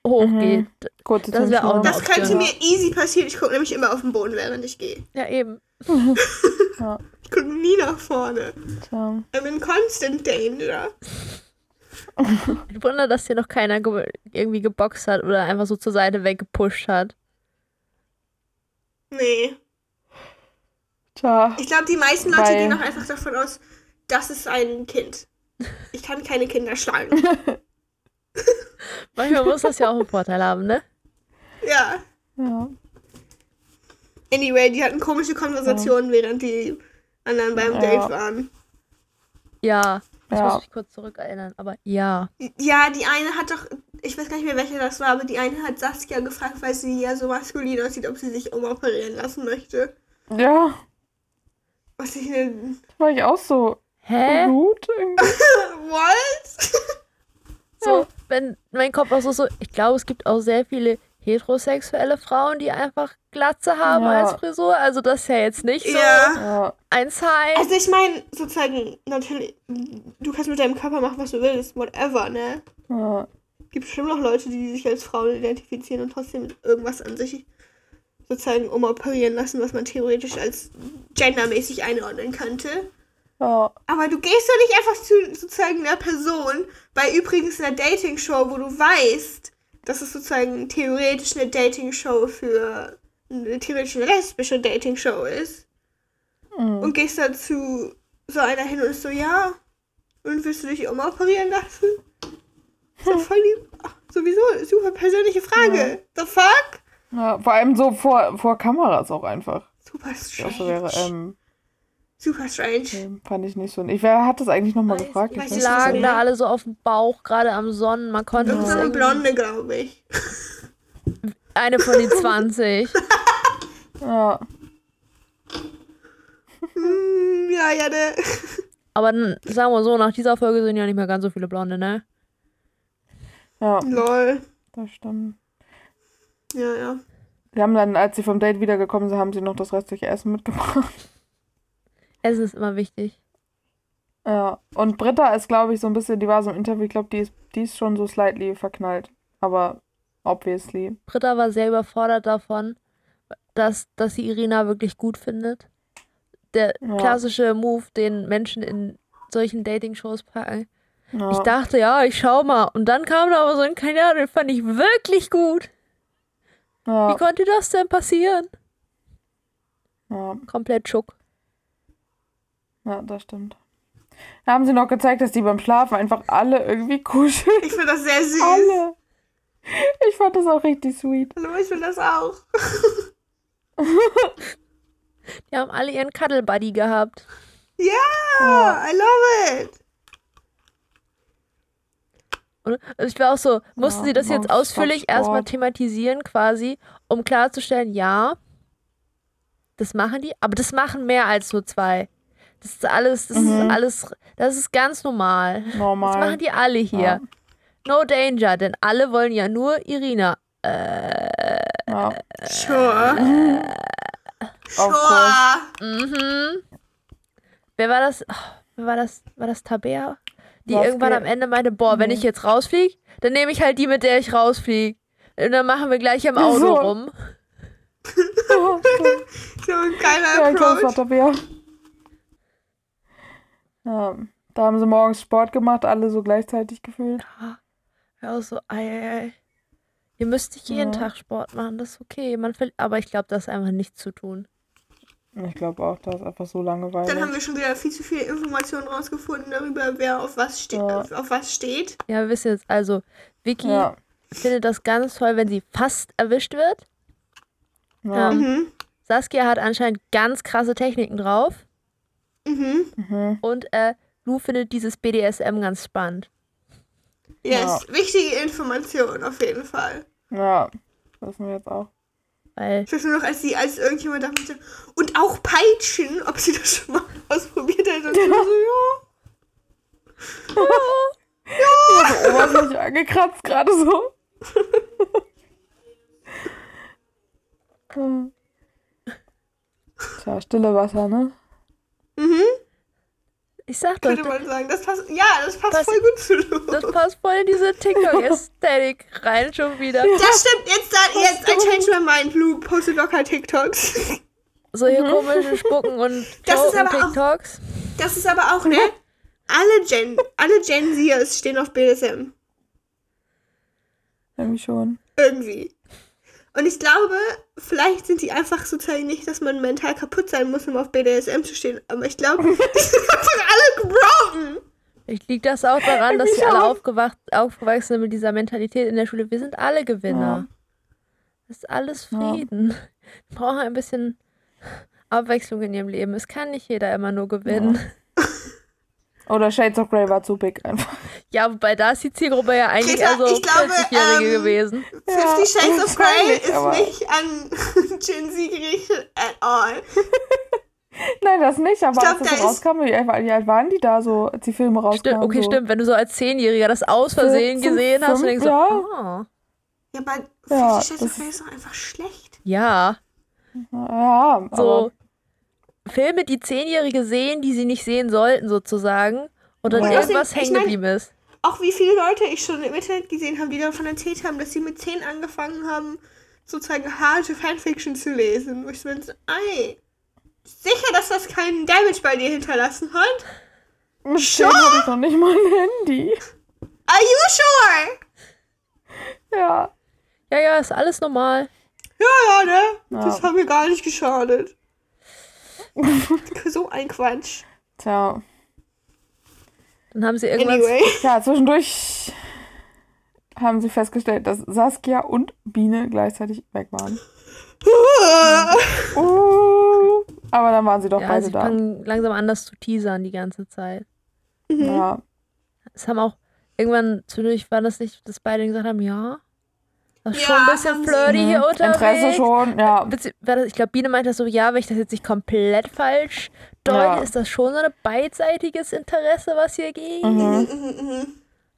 Speaker 3: hochgeht.
Speaker 4: Kurze
Speaker 3: Das wär auch.
Speaker 2: Das könnte mir easy passieren. Ich gucke nämlich immer auf den Boden, während ich gehe.
Speaker 3: Ja, eben. *laughs*
Speaker 2: Ich gucke nie nach vorne.
Speaker 4: Tja.
Speaker 2: I'm in constant danger. *laughs*
Speaker 3: Ein Wunder, dass hier noch keiner ge irgendwie geboxt hat oder einfach so zur Seite weggepusht hat.
Speaker 2: Nee.
Speaker 4: Tja.
Speaker 2: Ich glaube, die meisten Leute
Speaker 4: Weil-
Speaker 2: gehen auch einfach davon aus, das ist ein Kind. Ich kann keine Kinder schlagen. *laughs*
Speaker 3: Manchmal muss das ja auch einen Vorteil haben, ne?
Speaker 2: ja.
Speaker 4: Ja.
Speaker 2: Anyway, die hatten komische Konversationen, während die anderen beim
Speaker 4: Ja.
Speaker 2: Date waren.
Speaker 3: Ja. Ich
Speaker 4: Ja.
Speaker 3: muss mich kurz zurückerinnern, aber ja.
Speaker 2: Ja, die eine hat doch, ich weiß gar nicht mehr, welche das war, aber die eine hat Saskia gefragt, weil sie ja so maskulin aussieht, ob sie sich umoperieren lassen möchte.
Speaker 4: Ja.
Speaker 2: Was ich eine.
Speaker 4: War ich auch so.
Speaker 3: Hä?
Speaker 4: Gut. irgendwie. *laughs*
Speaker 2: What?
Speaker 3: So, wenn mein Kopf auch so, so, ich glaube, es gibt auch sehr viele heterosexuelle Frauen, die einfach Glatze haben
Speaker 4: Ja.
Speaker 3: als Frisur. Also das ist ja jetzt nicht so
Speaker 2: Ja.
Speaker 3: Ein Sign.
Speaker 2: Also ich meine, sozusagen, natürlich, du kannst mit deinem Körper machen, was du willst, whatever, ne?
Speaker 4: Ja.
Speaker 2: gibt bestimmt noch Leute, die sich als Frauen identifizieren und trotzdem irgendwas an sich sozusagen umoperieren lassen, was man theoretisch als gendermäßig einordnen könnte.
Speaker 4: Ja.
Speaker 2: Aber du gehst doch nicht einfach zu sozusagen einer Person, bei übrigens einer Dating-Show, wo du weißt, dass es sozusagen theoretisch eine Dating-Show für eine theoretisch eine lesbische Dating-Show ist.
Speaker 4: Mhm.
Speaker 2: Und gehst dann zu so einer hin und ist so, ja, und willst du dich umoperieren lassen? Das ist doch voll die, ach, sowieso, super persönliche Frage. The fuck?
Speaker 4: ja. Vor allem so vor, vor Kameras auch einfach.
Speaker 2: Super
Speaker 4: Das
Speaker 2: strange.
Speaker 4: so wäre, ähm,
Speaker 2: super strange.
Speaker 4: nee, fand ich nicht so. Ich wer hat das eigentlich nochmal gefragt? Ich
Speaker 2: weiß
Speaker 3: die lagen da alle so auf dem Bauch, gerade am Sonnen. Man konnte das
Speaker 2: Irgendeine
Speaker 3: irgendwie-
Speaker 2: Blonde, glaube ich. *laughs*
Speaker 3: Eine von den 20. *laughs*
Speaker 4: Ja.
Speaker 2: Hm, ja, ja, ne.
Speaker 3: Aber dann, sagen wir so, nach dieser Folge sind ja nicht mehr ganz so viele Blonde, ne?
Speaker 4: Ja,
Speaker 2: Lol.
Speaker 4: das stimmt.
Speaker 2: Ja, ja.
Speaker 4: Sie haben dann, als sie vom Date wiedergekommen sind, haben sie noch das restliche Essen mitgebracht.
Speaker 3: Essen ist immer wichtig.
Speaker 4: Ja. Und Britta ist, glaube ich, so ein bisschen, die war so im Interview, ich glaube, die ist, die ist schon so slightly verknallt. Aber obviously.
Speaker 3: Britta war sehr überfordert davon, dass, dass sie Irina wirklich gut findet. Der
Speaker 4: Ja.
Speaker 3: klassische Move, den Menschen in solchen Dating-Shows packen.
Speaker 4: Ja.
Speaker 3: Ich dachte, ja, ich schau mal. Und dann kam da aber so ein Kandidat, den fand ich wirklich gut. Wie
Speaker 4: ja.
Speaker 3: konnte das denn passieren? Komplett schock.
Speaker 4: Ja, das stimmt. Da haben sie noch gezeigt, dass die beim Schlafen einfach alle irgendwie kuscheln.
Speaker 2: Ich finde das sehr süß.
Speaker 4: Alle. Ich fand das auch richtig sweet.
Speaker 2: Hallo, ich finde das auch. *laughs*
Speaker 3: Die haben alle ihren Cuddle Buddy gehabt.
Speaker 2: Ja, I love it.
Speaker 3: Und also ich war auch so, mussten
Speaker 4: Ja,
Speaker 3: sie das jetzt
Speaker 4: morgens
Speaker 3: ausführlich
Speaker 4: Sport.
Speaker 3: erstmal thematisieren quasi, um klarzustellen, ja, das machen die, aber das machen mehr als nur zwei. Das ist alles, das
Speaker 4: Mhm.
Speaker 3: ist alles, das ist ganz normal. Das
Speaker 4: Normal.
Speaker 3: machen die alle hier.
Speaker 4: Ja.
Speaker 3: No danger, denn alle wollen ja nur Irina.
Speaker 4: Ja.
Speaker 2: Sure.
Speaker 4: Of
Speaker 2: Sure.
Speaker 3: Mhm. Wer war das? Oh, wer war das? War das Tabea? Die
Speaker 4: Was
Speaker 3: irgendwann
Speaker 4: geht?
Speaker 3: am Ende meinte, boah, wenn ich jetzt rausfliege, dann nehme ich halt die, mit der ich rausfliege. Und dann machen wir gleich im Auto
Speaker 4: so.
Speaker 3: rum. *laughs*
Speaker 2: So ein geiler
Speaker 4: Ja, ich glaube, es war
Speaker 2: Approach.
Speaker 4: Tabea. Ja, da haben sie morgens Sport gemacht, alle so gleichzeitig gefühlt.
Speaker 3: Ja, so, ei, ei, ei. Ihr müsst nicht jeden
Speaker 4: Ja.
Speaker 3: Tag Sport machen, das ist okay. Man verli- aber ich glaube, das ist einfach nichts zu tun.
Speaker 4: Ich glaube auch, da ist einfach so Langeweile.
Speaker 2: Dann haben wir schon wieder viel zu viele Informationen rausgefunden darüber, wer auf was, ste
Speaker 4: Ja.
Speaker 2: auf was steht.
Speaker 3: Ja, wir wissen jetzt, also, Vicky
Speaker 4: ja.
Speaker 3: findet das ganz toll, wenn sie fast erwischt wird.
Speaker 4: Ja.
Speaker 3: Ähm,
Speaker 2: Mhm.
Speaker 3: Saskia hat anscheinend ganz krasse Techniken drauf.
Speaker 2: Mhm.
Speaker 4: Mhm.
Speaker 3: Und äh, Lou findet dieses BDSM ganz spannend.
Speaker 2: Yes, wichtige Information auf jeden Fall.
Speaker 4: ja, das wissen wir jetzt auch.
Speaker 3: Weil,
Speaker 2: Ich weiß nur noch, als sie, als irgendjemand dachte, und auch Peitschen, ob sie das schon mal *laughs* ausprobiert hat. Und war so, *laughs* ja.
Speaker 4: Die Oberfläche angekratzt gerade so. Ja. *laughs* Tja, stille Wasser, ne?
Speaker 2: Mhm,
Speaker 3: ich sag doch,
Speaker 2: könnte man sagen. Das passt, ja, das passt
Speaker 3: Pass-
Speaker 2: voll gut zu Lu.
Speaker 3: das passt voll in diese TikTok-Ästhetik rein schon wieder. *laughs*
Speaker 2: Das stimmt, jetzt, da, jetzt, I change my mind. Lu postet locker TikToks.
Speaker 3: So hier komische Spucken und *laughs*
Speaker 2: Das ist aber auch-
Speaker 3: TikToks.
Speaker 2: Das ist aber auch, ne? Alle Gen, alle Gen Zers stehen auf BDSM.
Speaker 4: Irgendwie schon.
Speaker 2: Irgendwie. Und ich glaube, vielleicht sind die einfach sozusagen nicht, dass man mental kaputt sein muss, um auf BDSM zu stehen. Aber ich glaube, die *laughs* sind einfach alle gebroken.
Speaker 3: Vielleicht liegt das auch daran, *laughs* dass sie alle aufgewacht, aufgewachsen sind mit dieser Mentalität in der Schule. Wir sind alle Gewinner. Das ist alles
Speaker 4: Ja.
Speaker 3: Frieden. Wir brauchen ein bisschen Abwechslung in ihrem Leben. Es kann nicht jeder immer nur gewinnen.
Speaker 4: Oder Shades of Grey war zu big einfach.
Speaker 3: Ja, wobei da ist die Zielgruppe ja eigentlich
Speaker 2: Greta,
Speaker 3: eher so
Speaker 2: ich glaube,
Speaker 3: 40-Jährige
Speaker 2: ähm,
Speaker 3: gewesen.
Speaker 2: Fifty Shades of Grey ist nicht an *laughs* Gen Z gerichtet at all. *laughs*
Speaker 4: Nein, das nicht, aber
Speaker 2: glaub,
Speaker 4: als das
Speaker 2: da
Speaker 4: so rauskam, wie alt, wie alt waren die da so, als die Filme rauskamen?
Speaker 3: Stimmt, okay,
Speaker 4: so?
Speaker 3: stimmt. Wenn du so als Zehnjähriger das aus Versehen
Speaker 4: 14,
Speaker 3: gesehen hast und denkst so,
Speaker 4: ja.
Speaker 3: ah,
Speaker 2: Ja, aber
Speaker 4: Ja,
Speaker 2: Fifty Shades of Grey ist doch einfach schlecht.
Speaker 3: ja,
Speaker 4: Ja,
Speaker 3: so
Speaker 4: aber
Speaker 3: Filme, die Zehnjährige sehen, die sie nicht sehen sollten, sozusagen. Und dann
Speaker 4: Ja.
Speaker 3: irgendwas hängen geblieben ist.
Speaker 2: Auch wie viele Leute ich schon im Internet gesehen habe, die davon erzählt haben, dass sie mit 10 angefangen haben, sozusagen harte Fanfiction zu lesen. Wo ich so bin, ey, sicher, dass das keinen Damage bei dir hinterlassen hat?
Speaker 4: mit Sure. hatte ich noch nicht mal ein Handy.
Speaker 2: Are you sure?
Speaker 4: Ja.
Speaker 3: Ja, ja, ist alles normal.
Speaker 2: Ja, ja, ne?
Speaker 4: Ja.
Speaker 2: Das hat mir gar nicht geschadet. *laughs* so ein Quatsch.
Speaker 4: Tja.
Speaker 3: Dann haben sie irgendwas.
Speaker 2: Anyway. *laughs*
Speaker 4: Ja, zwischendurch haben sie festgestellt, dass Saskia und Biene gleichzeitig weg waren. *laughs* Uh, aber dann waren sie doch
Speaker 3: Ja,
Speaker 4: beide
Speaker 3: sie
Speaker 4: da.
Speaker 3: fangen langsam an, das zu teasern die ganze Zeit.
Speaker 4: Ja.
Speaker 3: Es haben auch irgendwann zwischendurch war das nicht, dass beide gesagt haben, ja. Das ist
Speaker 2: Ja,
Speaker 3: schon ein bisschen flirty hier unterwegs.
Speaker 4: Mhm. Interesse schon, ja.
Speaker 3: Das- Ich glaube, Biene meinte das so, ja, wenn ich das jetzt nicht komplett falsch deute,
Speaker 4: Ja.
Speaker 3: ist das schon so ein beidseitiges Interesse, was hier geht.
Speaker 4: Mhm.
Speaker 2: Mhm, mhm.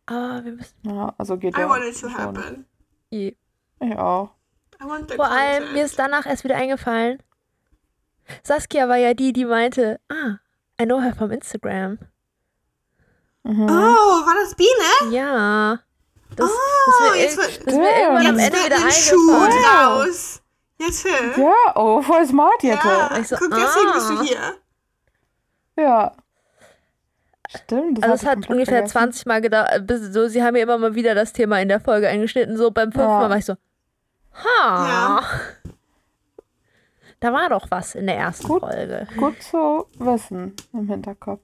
Speaker 3: Aber wir müssen.
Speaker 4: Ja, also geht
Speaker 2: I
Speaker 4: ja.
Speaker 2: want it to
Speaker 4: schon.
Speaker 2: happen.
Speaker 3: eh-
Speaker 4: Ich auch.
Speaker 3: Vor allem, mir ist danach erst wieder eingefallen. Saskia war ja die, die meinte, ah, I know her from Instagram.
Speaker 4: Mhm.
Speaker 2: Oh, war das Biene?
Speaker 3: Ja. Das,
Speaker 2: Oh,
Speaker 3: das, mir,
Speaker 2: jetzt
Speaker 3: ir-
Speaker 2: wird-
Speaker 3: das mir irgendwann am
Speaker 2: Jetzt
Speaker 3: Ende
Speaker 2: wird
Speaker 3: wieder
Speaker 2: ein Schuh draus. Jetzt hör.
Speaker 4: Ja, oh, voll smart, Jette.
Speaker 2: Ja,
Speaker 3: Ich so,
Speaker 2: guck, deswegen
Speaker 3: ah.
Speaker 2: bist du hier.
Speaker 4: Ja. Stimmt, das
Speaker 3: Also es hat ungefähr
Speaker 4: vergessen.
Speaker 3: 20 Mal gedauert, bis so, sie haben mir immer mal wieder das Thema in der Folge eingeschnitten. So beim fünften
Speaker 4: Ja.
Speaker 3: Mal war ich so, ha.
Speaker 2: Ja.
Speaker 3: Da war doch was in der ersten
Speaker 4: Gut.
Speaker 3: Folge.
Speaker 4: Gut zu wissen im Hinterkopf.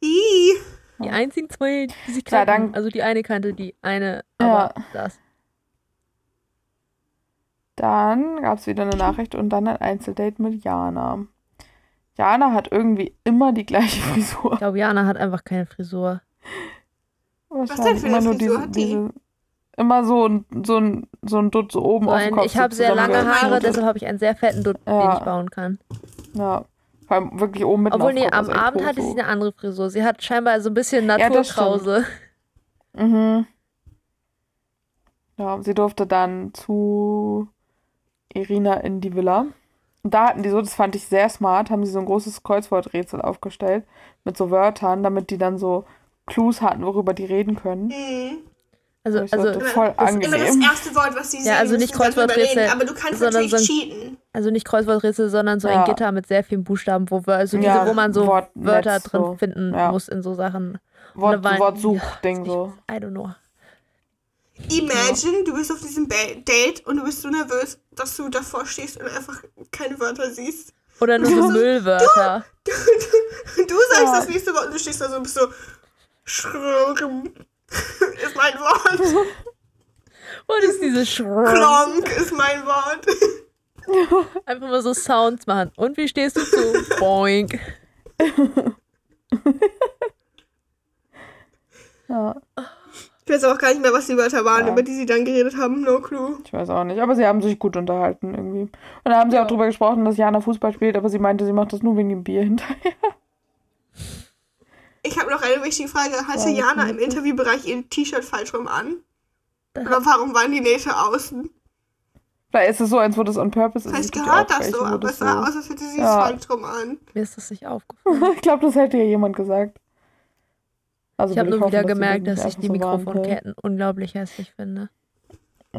Speaker 2: Ih.
Speaker 3: Die einzigen zwei, die sich
Speaker 4: Ja,
Speaker 3: kannten.
Speaker 4: dann-
Speaker 3: also die eine kannte die eine,
Speaker 4: Ja.
Speaker 3: aber das.
Speaker 4: Dann gab es wieder eine Nachricht und dann ein Einzeldate mit Jana. Jana hat irgendwie immer die gleiche *laughs* Frisur.
Speaker 3: Ich glaube, Jana hat einfach keine Frisur.
Speaker 4: Wahrscheinlich
Speaker 2: für
Speaker 4: immer
Speaker 2: eine
Speaker 4: nur
Speaker 2: Frisur
Speaker 4: diese,
Speaker 2: hat die?
Speaker 4: diese immer so ein so ein so ein Dutt so oben
Speaker 3: So
Speaker 4: auf dem Kopf.
Speaker 3: ich habe
Speaker 4: so
Speaker 3: sehr lange. Haare, deshalb habe ich einen sehr fetten Dutt, den
Speaker 4: Ja.
Speaker 3: ich bauen kann.
Speaker 4: Ja. Vor allem wirklich oben mit
Speaker 3: Obwohl, nee, am Abend hatte sie eine andere Frisur. Sie hat scheinbar so ein bisschen
Speaker 4: Ja,
Speaker 3: Naturkrause.
Speaker 4: Mhm. Ja, sie durfte dann zu Irina in die Villa. Und da hatten die so, das fand ich sehr smart, haben sie so ein großes Kreuzworträtsel aufgestellt mit so Wörtern, damit die dann so Clues hatten, worüber die reden können.
Speaker 2: Mhm.
Speaker 3: Also,
Speaker 4: Ich
Speaker 3: also,
Speaker 4: voll
Speaker 2: Das ist immer das
Speaker 4: angenehm.
Speaker 2: erste Wort, was sie
Speaker 3: Ja,
Speaker 2: sehen
Speaker 3: also nicht Kreuzworträtsel,
Speaker 2: Aber du kannst
Speaker 3: sondern
Speaker 2: natürlich
Speaker 3: so ein-
Speaker 2: cheaten.
Speaker 3: also nicht Kreuzworträtsel, sondern so ein
Speaker 4: Ja.
Speaker 3: Gitter mit sehr vielen Buchstaben, wo wir, also diese,
Speaker 4: Ja,
Speaker 3: wo man so
Speaker 4: Wortnetz
Speaker 3: Wörter drin
Speaker 4: so.
Speaker 3: finden
Speaker 4: Ja.
Speaker 3: muss in so Sachen.
Speaker 4: Wort,
Speaker 3: waren-
Speaker 4: Wortsuchding so.
Speaker 3: I don't know.
Speaker 2: Imagine, du bist auf diesem Date und du bist so nervös, dass du davor stehst und einfach keine Wörter siehst.
Speaker 3: Oder nur so Müllwörter.
Speaker 2: Du, du, du sagst
Speaker 4: Ja.
Speaker 2: das nächste Wort und du stehst da so und bist so. Schrrm *laughs* ist mein Wort.
Speaker 3: Und ist diese Schrrr.
Speaker 2: Klonk ist mein Wort. *laughs*
Speaker 3: Einfach mal so Sounds machen. Und wie stehst du zu? *laughs* Boink.
Speaker 4: Ja,
Speaker 2: Ich weiß auch gar nicht mehr, was die Wörter waren,
Speaker 4: Ja.
Speaker 2: über die sie dann geredet haben. No clue.
Speaker 4: ich weiß auch nicht. Aber sie haben sich gut unterhalten irgendwie. Und da haben sie auch drüber gesprochen, dass Jana Fußball spielt, aber sie meinte, sie macht das nur wegen dem Bier hinterher.
Speaker 2: Ich habe noch eine wichtige Frage. Hatte
Speaker 4: Ja,
Speaker 2: Jana
Speaker 4: das
Speaker 2: im Interviewbereich ihr T-Shirt falsch rum an? Oder warum waren die Nähte außen?
Speaker 4: Vielleicht ist es so, als würde es on purpose. ist.
Speaker 2: Vielleicht gehört das so, aber
Speaker 4: das
Speaker 2: es sah aus, als hätte sie es
Speaker 4: Ja.
Speaker 2: falsch rum an.
Speaker 3: Mir ist das nicht aufgefallen. *laughs*
Speaker 4: ich glaube, das hätte ja jemand gesagt. Also
Speaker 3: Ich habe nur
Speaker 4: hoffen,
Speaker 3: wieder
Speaker 4: dass
Speaker 3: gemerkt,
Speaker 4: das
Speaker 3: dass ich die
Speaker 4: so.
Speaker 3: Mikrofonketten unglaublich hässlich finde.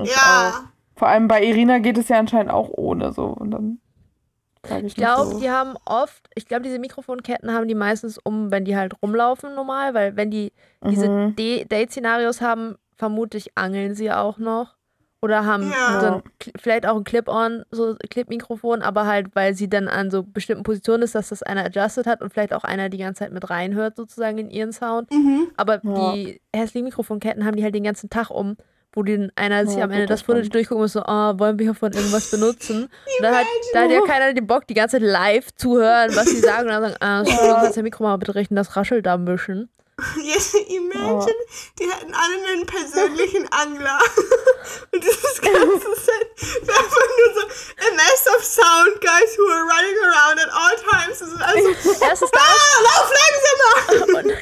Speaker 4: Ich
Speaker 2: Ja.
Speaker 4: auch. Vor allem bei Irina geht es ja anscheinend auch ohne so. Und dann ich
Speaker 3: Ich glaube,
Speaker 4: so.
Speaker 3: die haben oft, ich glaube, diese Mikrofonketten haben die meistens um, wenn die halt rumlaufen normal, weil wenn die diese
Speaker 4: Mhm.
Speaker 3: D- Date-Szenarios haben, vermutlich angeln sie auch noch. Oder haben
Speaker 2: Ja.
Speaker 3: Cl- vielleicht auch ein Clip-on, so Clip-Mikrofon, aber halt, weil sie dann an so bestimmten Positionen ist, dass das einer adjusted hat und vielleicht auch einer die ganze Zeit mit reinhört, sozusagen in ihren Sound.
Speaker 2: Mhm.
Speaker 3: Aber
Speaker 4: Ja.
Speaker 3: die hässlichen Mikrofonketten haben die halt den ganzen Tag um, wo den einer sich
Speaker 4: Ja,
Speaker 3: am Ende das
Speaker 4: das
Speaker 3: Footage durchgucken muss, so, oh, wollen wir hier von irgendwas benutzen? *laughs* Und dann hat, da hat ja keiner den Bock, die ganze Zeit live zu hören, was sie sagen. Und dann sagen, ah, *laughs* Entschuldigung, kannst du dein Mikro mal bitte richten, das raschelt da ein bisschen. *laughs*
Speaker 2: Yes, imagine, die hätten alle einen persönlichen Angler. Und dieses ganze Set wäre einfach nur so a mess of sound guys who are running around at all times. Das ist also,
Speaker 3: das
Speaker 2: ah, lauf langsamer!
Speaker 3: und,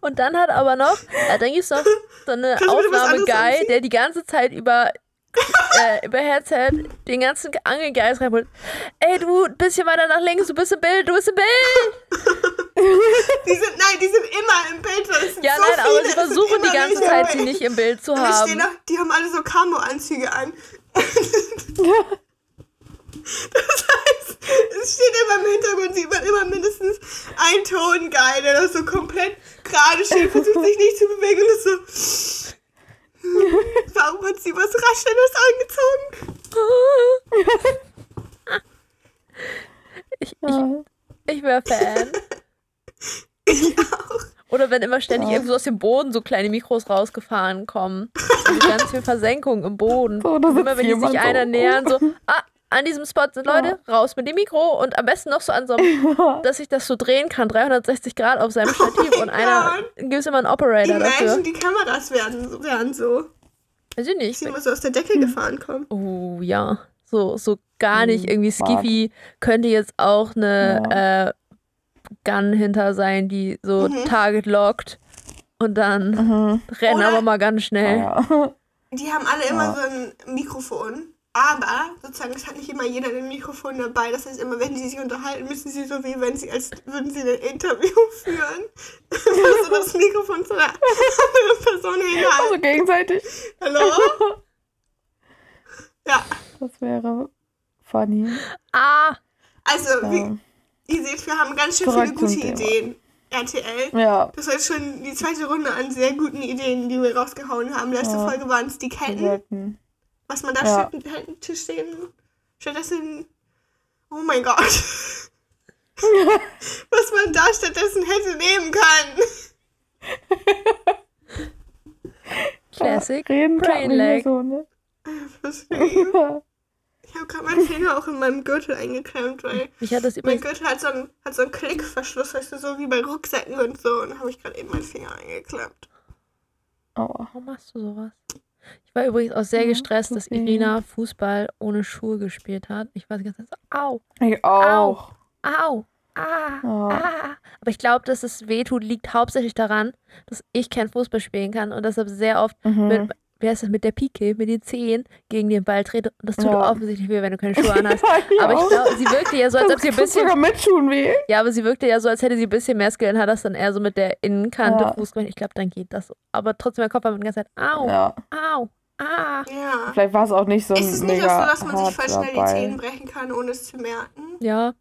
Speaker 3: und dann hat aber noch, *laughs* äh, dann gibt es noch so eine Aufnahme-Guy, der die ganze Zeit über *laughs* äh, über Headset den ganzen Angelgeist reinholt. Ey, du bist hier weiter nach links, du bist im Bild, du bist im Bild! *laughs*
Speaker 2: Die sind, nein, die sind immer im Bild.
Speaker 3: Ja,
Speaker 2: so
Speaker 3: nein, aber
Speaker 2: viele,
Speaker 3: sie
Speaker 2: es sind
Speaker 3: versuchen die ganze Zeit, sie nicht im Bild zu haben.
Speaker 2: noch, die haben alle so Camo-Anzüge an. Das heißt, es steht immer im Hintergrund, sieht man immer mindestens einen Tonguy, der da so komplett gerade steht, versucht sich nicht zu bewegen und ist so. Warum hat sie was Raschelndes angezogen?
Speaker 3: Ich,
Speaker 4: Ja.
Speaker 3: ich, ich wäre Fan. *laughs* Oder wenn immer ständig
Speaker 4: Ja.
Speaker 3: irgendwo so aus dem Boden so kleine Mikros rausgefahren kommen. Also ganz viel Versenkung im Boden.
Speaker 4: So,
Speaker 3: Und immer wenn die sich
Speaker 4: so.
Speaker 3: einer nähern, so, ah, an diesem Spot sind Leute, raus mit dem Mikro und am besten noch so an so einem, *laughs* dass ich das so drehen kann, 360 Grad auf seinem Stativ
Speaker 2: Oh
Speaker 3: und einer, gibt es immer einen Operator
Speaker 2: Imagine,
Speaker 3: dafür.
Speaker 2: die Kameras werden, werden so.
Speaker 3: Weiß ich nicht.
Speaker 2: Die immer so aus der Decke gefahren kommen.
Speaker 3: Oh ja. So, so gar nicht
Speaker 4: Hm,
Speaker 3: irgendwie. Skiffy könnte jetzt auch eine äh, Gun hinter sein, die so
Speaker 2: Mhm.
Speaker 3: Target lockt und dann
Speaker 4: Mhm.
Speaker 3: rennen
Speaker 2: Oder-
Speaker 3: aber mal ganz schnell.
Speaker 4: Ja. *laughs*
Speaker 2: Die haben alle immer
Speaker 4: Ja.
Speaker 2: so ein Mikrofon. Aber sozusagen, es hat nicht immer jeder ein Mikrofon dabei. Das heißt, immer wenn sie sich unterhalten, müssen sie so wie wenn sie, als würden sie ein Interview *laughs* führen. also das Mikrofon zu einer anderen Person hinhalten.
Speaker 4: Also gegenseitig.
Speaker 2: Hallo? *laughs* Ja,
Speaker 4: Das wäre funny.
Speaker 3: Ah,
Speaker 2: also wie,
Speaker 4: Ja.
Speaker 2: ihr seht, wir haben ganz schön
Speaker 4: Zurück
Speaker 2: viele gute
Speaker 4: Thema.
Speaker 2: Ideen. RTL.
Speaker 4: Ja,
Speaker 2: Das war jetzt schon die zweite Runde an sehr guten Ideen, die wir rausgehauen haben. Letzte
Speaker 4: Ja.
Speaker 2: Folge waren es die
Speaker 4: wir
Speaker 2: Ketten. Was man da
Speaker 4: Ja.
Speaker 2: statt hätten Tisch sehen. Stattdessen. Oh mein Gott. *laughs* Was man da stattdessen hätte nehmen können.
Speaker 3: Classic.
Speaker 4: Reden
Speaker 3: Brain
Speaker 4: mehr
Speaker 3: lag.
Speaker 4: so, ne?
Speaker 2: Ich habe gerade meinen Finger auch in meinem Gürtel eingeklemmt, weil
Speaker 3: Mich hat das
Speaker 2: mein. Gürtel hat so einen, hat so einen Klickverschluss, weißt du, so wie bei Rucksäcken und so. Und da habe ich gerade eben meinen Finger eingeklemmt.
Speaker 4: Aua.
Speaker 3: Warum machst du sowas? Ich war übrigens auch sehr gestresst, dass
Speaker 4: deswegen.
Speaker 3: Irina Fußball ohne Schuhe gespielt hat. Ich war die ganze Zeit so, au,
Speaker 4: Ich auch.
Speaker 3: au, ah,
Speaker 4: Ja.
Speaker 3: ah. Aber ich glaube, dass es wehtut, liegt hauptsächlich daran, dass ich kein Fußball spielen kann und deshalb sehr oft
Speaker 4: Mhm.
Speaker 3: mit, wie heißt das, mit der Pike, mit den Zehen gegen den Ball trete. Und das tut
Speaker 4: Ja.
Speaker 3: offensichtlich weh, wenn du keine *laughs* Schuhe anhast.
Speaker 4: Ja,
Speaker 3: Aber ich glaube, sie wirkte ja so, als ob sie ein bisschen
Speaker 4: sogar mit Schuhen weh.
Speaker 3: Ja, aber sie wirkte ja so, als hätte sie ein bisschen mehr Skill und hat das dann eher so mit der Innenkante
Speaker 4: Ja.
Speaker 3: Fuß gemacht. Ich glaube, dann geht das. Aber trotzdem, mein Kopf war mit die ganze Zeit, au,
Speaker 4: Ja.
Speaker 3: au, ah.
Speaker 2: Ja.
Speaker 4: Vielleicht war es auch nicht so ein
Speaker 2: Ist es nicht
Speaker 4: mega
Speaker 2: auch so, dass man sich voll schnell
Speaker 4: Ball.
Speaker 2: die Zähne brechen kann, ohne es zu merken?
Speaker 3: Ja,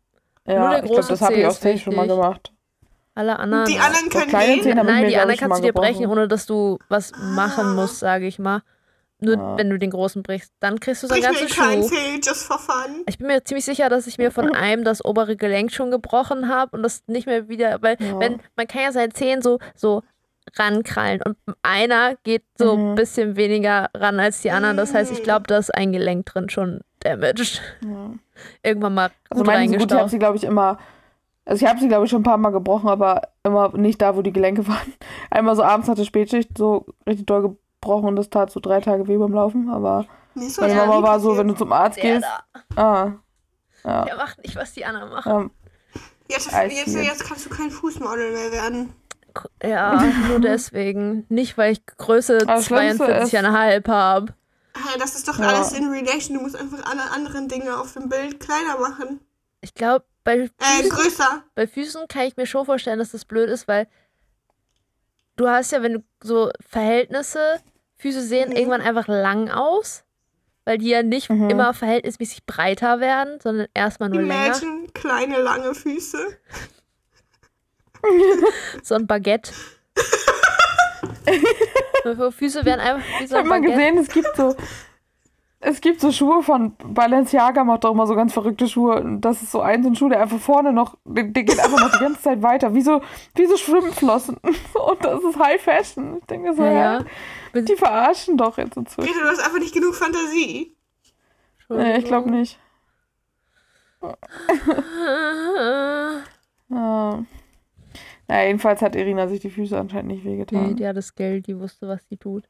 Speaker 3: Nur
Speaker 4: Ja,
Speaker 3: der
Speaker 4: ich glaube,
Speaker 3: große
Speaker 4: das habe ich auch safe schon mal gemacht.
Speaker 3: alle anderen.
Speaker 2: Die anderen
Speaker 4: So
Speaker 2: können
Speaker 4: kleine
Speaker 2: gehen.
Speaker 4: Zähne
Speaker 3: Nein, die anderen kannst du dir brechen, ohne dass du was machen
Speaker 2: Ah.
Speaker 3: musst, sage ich mal. Nur
Speaker 4: Ja.
Speaker 3: wenn du den großen brichst, dann kriegst du so einen ganzen Schuh.
Speaker 2: Zeh, just for fun.
Speaker 3: Ich bin mir ziemlich sicher, dass ich mir von *clears throat* einem das obere Gelenk schon gebrochen habe und das nicht mehr wieder, weil
Speaker 4: Ja.
Speaker 3: wenn man kann ja seine Zehen so so rankrallen und einer geht so ein
Speaker 4: Mhm.
Speaker 3: bisschen weniger ran als die anderen. Das heißt, ich
Speaker 2: Mhm.
Speaker 3: glaube, da ist ein Gelenk drin schon damaged.
Speaker 4: Ja. *laughs*
Speaker 3: Irgendwann mal
Speaker 4: Also
Speaker 3: gut
Speaker 4: meine so gut, ich habe sie, glaube ich, immer. Also ich habe sie, glaube ich, schon ein paar Mal gebrochen, aber immer nicht da, wo die Gelenke *laughs* waren. Einmal so abends hatte Spätschicht so richtig doll gebrochen und das tat so drei Tage weh beim Laufen. Aber
Speaker 2: Mir ist
Speaker 4: meine
Speaker 2: sowas
Speaker 4: Mama war so, wenn du zum Arzt
Speaker 3: Der
Speaker 4: gehst.
Speaker 3: da,
Speaker 4: Ah. Ja.
Speaker 3: der macht nicht, was die anderen machen.
Speaker 4: Ähm,
Speaker 2: Jetzt, jetzt, jetzt kannst du kein Fußmodel mehr werden.
Speaker 3: Ja, nur *laughs* deswegen. Nicht, weil ich Größe
Speaker 4: Aber das Schlimmste
Speaker 3: 42,5 habe.
Speaker 2: Hey, das ist doch
Speaker 4: Ja.
Speaker 2: alles in Relation. Du musst einfach alle anderen Dinge auf dem Bild kleiner machen.
Speaker 3: Ich glaube, bei,
Speaker 2: Äh,
Speaker 3: Füßen-
Speaker 2: größer.
Speaker 3: bei Füßen kann ich mir schon vorstellen, dass das blöd ist, weil du hast ja, wenn du so Verhältnisse, Füße sehen
Speaker 2: Mhm.
Speaker 3: irgendwann einfach lang aus, weil die ja nicht
Speaker 4: Mhm.
Speaker 3: immer verhältnismäßig breiter werden, sondern erstmal nur länger.
Speaker 2: Imagine kleine, lange Füße. *laughs* *laughs*
Speaker 3: So ein Baguette. *laughs* So Füße werden einfach wie so
Speaker 4: ich
Speaker 3: ein
Speaker 4: habe mal
Speaker 3: Baguette.
Speaker 4: gesehen, es gibt so. Es gibt so Schuhe von Balenciaga, macht doch immer so ganz verrückte Schuhe. Und das ist so ein, so ein Schuh, der einfach vorne noch, der, der geht einfach noch die ganze Zeit weiter. Wie so, wie so Schwimmflossen. *laughs* Und das ist High Fashion. Ich denke so,
Speaker 3: Ja, ja.
Speaker 4: Die verarschen doch jetzt inzwischen.
Speaker 2: Greta, du hast einfach nicht genug Fantasie.
Speaker 4: Nee, ich glaube nicht. Ja. Naja, jedenfalls hat Irina sich die Füße anscheinend nicht
Speaker 3: Nee,
Speaker 4: wehgetan.
Speaker 3: die hat das Geld, die wusste, was sie tut.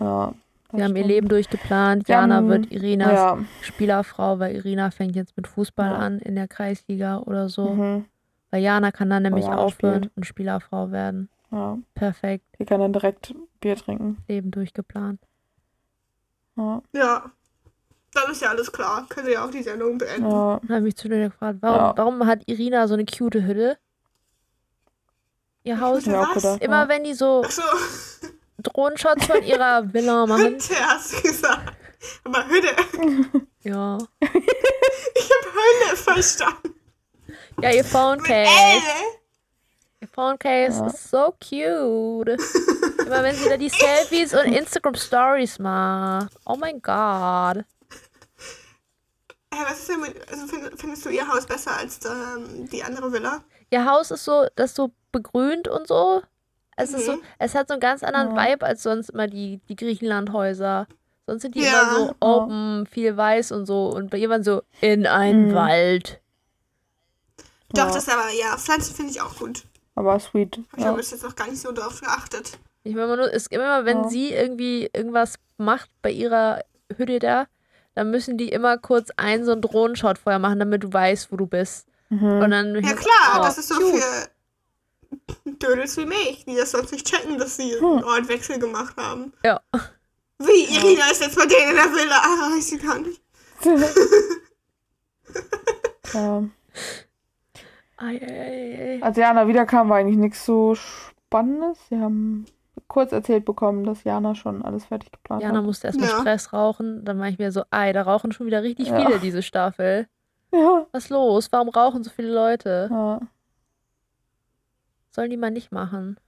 Speaker 4: ja,
Speaker 3: Sie haben ihr. Leben durchgeplant.
Speaker 4: Die
Speaker 3: Jana
Speaker 4: haben-
Speaker 3: wird Irinas
Speaker 4: Ja.
Speaker 3: Spielerfrau, weil Irina fängt jetzt mit Fußball
Speaker 4: Ja.
Speaker 3: an in der Kreisliga oder so.
Speaker 4: Mhm.
Speaker 3: Weil Jana kann dann nämlich
Speaker 4: Jana
Speaker 3: aufhören
Speaker 4: spielt.
Speaker 3: und Spielerfrau werden.
Speaker 4: ja.
Speaker 3: Perfekt,
Speaker 4: Die kann dann direkt Bier trinken.
Speaker 3: Leben durchgeplant.
Speaker 4: Ja.
Speaker 2: Ja. Dann ist ja alles klar. Können wir ja auch die Sendung beenden.
Speaker 4: ja.
Speaker 3: Dann habe ich zu dir gefragt, warum,
Speaker 4: Ja.
Speaker 3: warum hat Irina so eine cute Hütte? Ihr Haus. Immer
Speaker 4: ja.
Speaker 3: wenn die so
Speaker 2: Achso,
Speaker 3: Drohnenshots von ihrer Villa *laughs* machen.
Speaker 2: Hütte hast du gesagt. Aber Hütte. *laughs*
Speaker 3: Ja.
Speaker 2: Ich hab Hölle verstanden.
Speaker 3: Ja, ihr Phone Case. Ihr Phone Case
Speaker 4: Ja.
Speaker 3: ist so cute. Immer wenn sie da die Selfies und Instagram Stories macht. Oh mein Gott.
Speaker 2: Hey, was ist denn mit, also find, findest du ihr Haus besser als ähm, die andere Villa?
Speaker 3: Ihr Haus ist so, das ist so begrünt und so. Es ist so,
Speaker 2: Mhm.
Speaker 3: es hat so einen ganz anderen
Speaker 4: Ja.
Speaker 3: Vibe als sonst immer die, die Griechenlandhäuser. Sonst sind die
Speaker 2: Ja.
Speaker 3: immer so open, viel weiß und so. Und bei ihr waren so in einen
Speaker 4: Mhm.
Speaker 3: Wald.
Speaker 2: Doch,
Speaker 4: Ja.
Speaker 2: das aber, ja, Pflanzen finde ich auch gut.
Speaker 4: Aber sweet.
Speaker 2: Ich bis jetzt noch gar nicht so drauf geachtet.
Speaker 3: Ich meine nur, es immer, wenn
Speaker 4: Ja.
Speaker 3: sie irgendwie irgendwas macht bei ihrer Hütte da, dann müssen die immer kurz einen so einen Drohnenshot vorher machen, damit du weißt, wo du bist.
Speaker 4: Mhm.
Speaker 3: Und dann
Speaker 2: Ja klar,
Speaker 3: Oh,
Speaker 2: das ist so
Speaker 3: cute.
Speaker 2: für Dödels wie mich, die das sonst nicht checken, dass sie einen Ortwechsel gemacht haben.
Speaker 3: Ja.
Speaker 2: Wie, Irina ist jetzt bei denen in der Villa. Ah, weiß sie gar nicht. *laughs*
Speaker 4: ja.
Speaker 3: Ei, ei, ei.
Speaker 4: Als Jana wiederkam, war eigentlich nichts so Spannendes. Sie haben kurz erzählt bekommen, dass Jana schon alles fertig geplant
Speaker 3: Jana
Speaker 4: hat.
Speaker 3: musste erstmal
Speaker 2: Ja.
Speaker 3: Stress rauchen. Dann war ich mir so, ei, da rauchen schon wieder richtig
Speaker 4: Ja.
Speaker 3: viele diese Staffel. *laughs*
Speaker 4: Ja.
Speaker 3: Was ist los? Warum rauchen so viele Leute?
Speaker 4: ja.
Speaker 3: Sollen die mal nicht machen?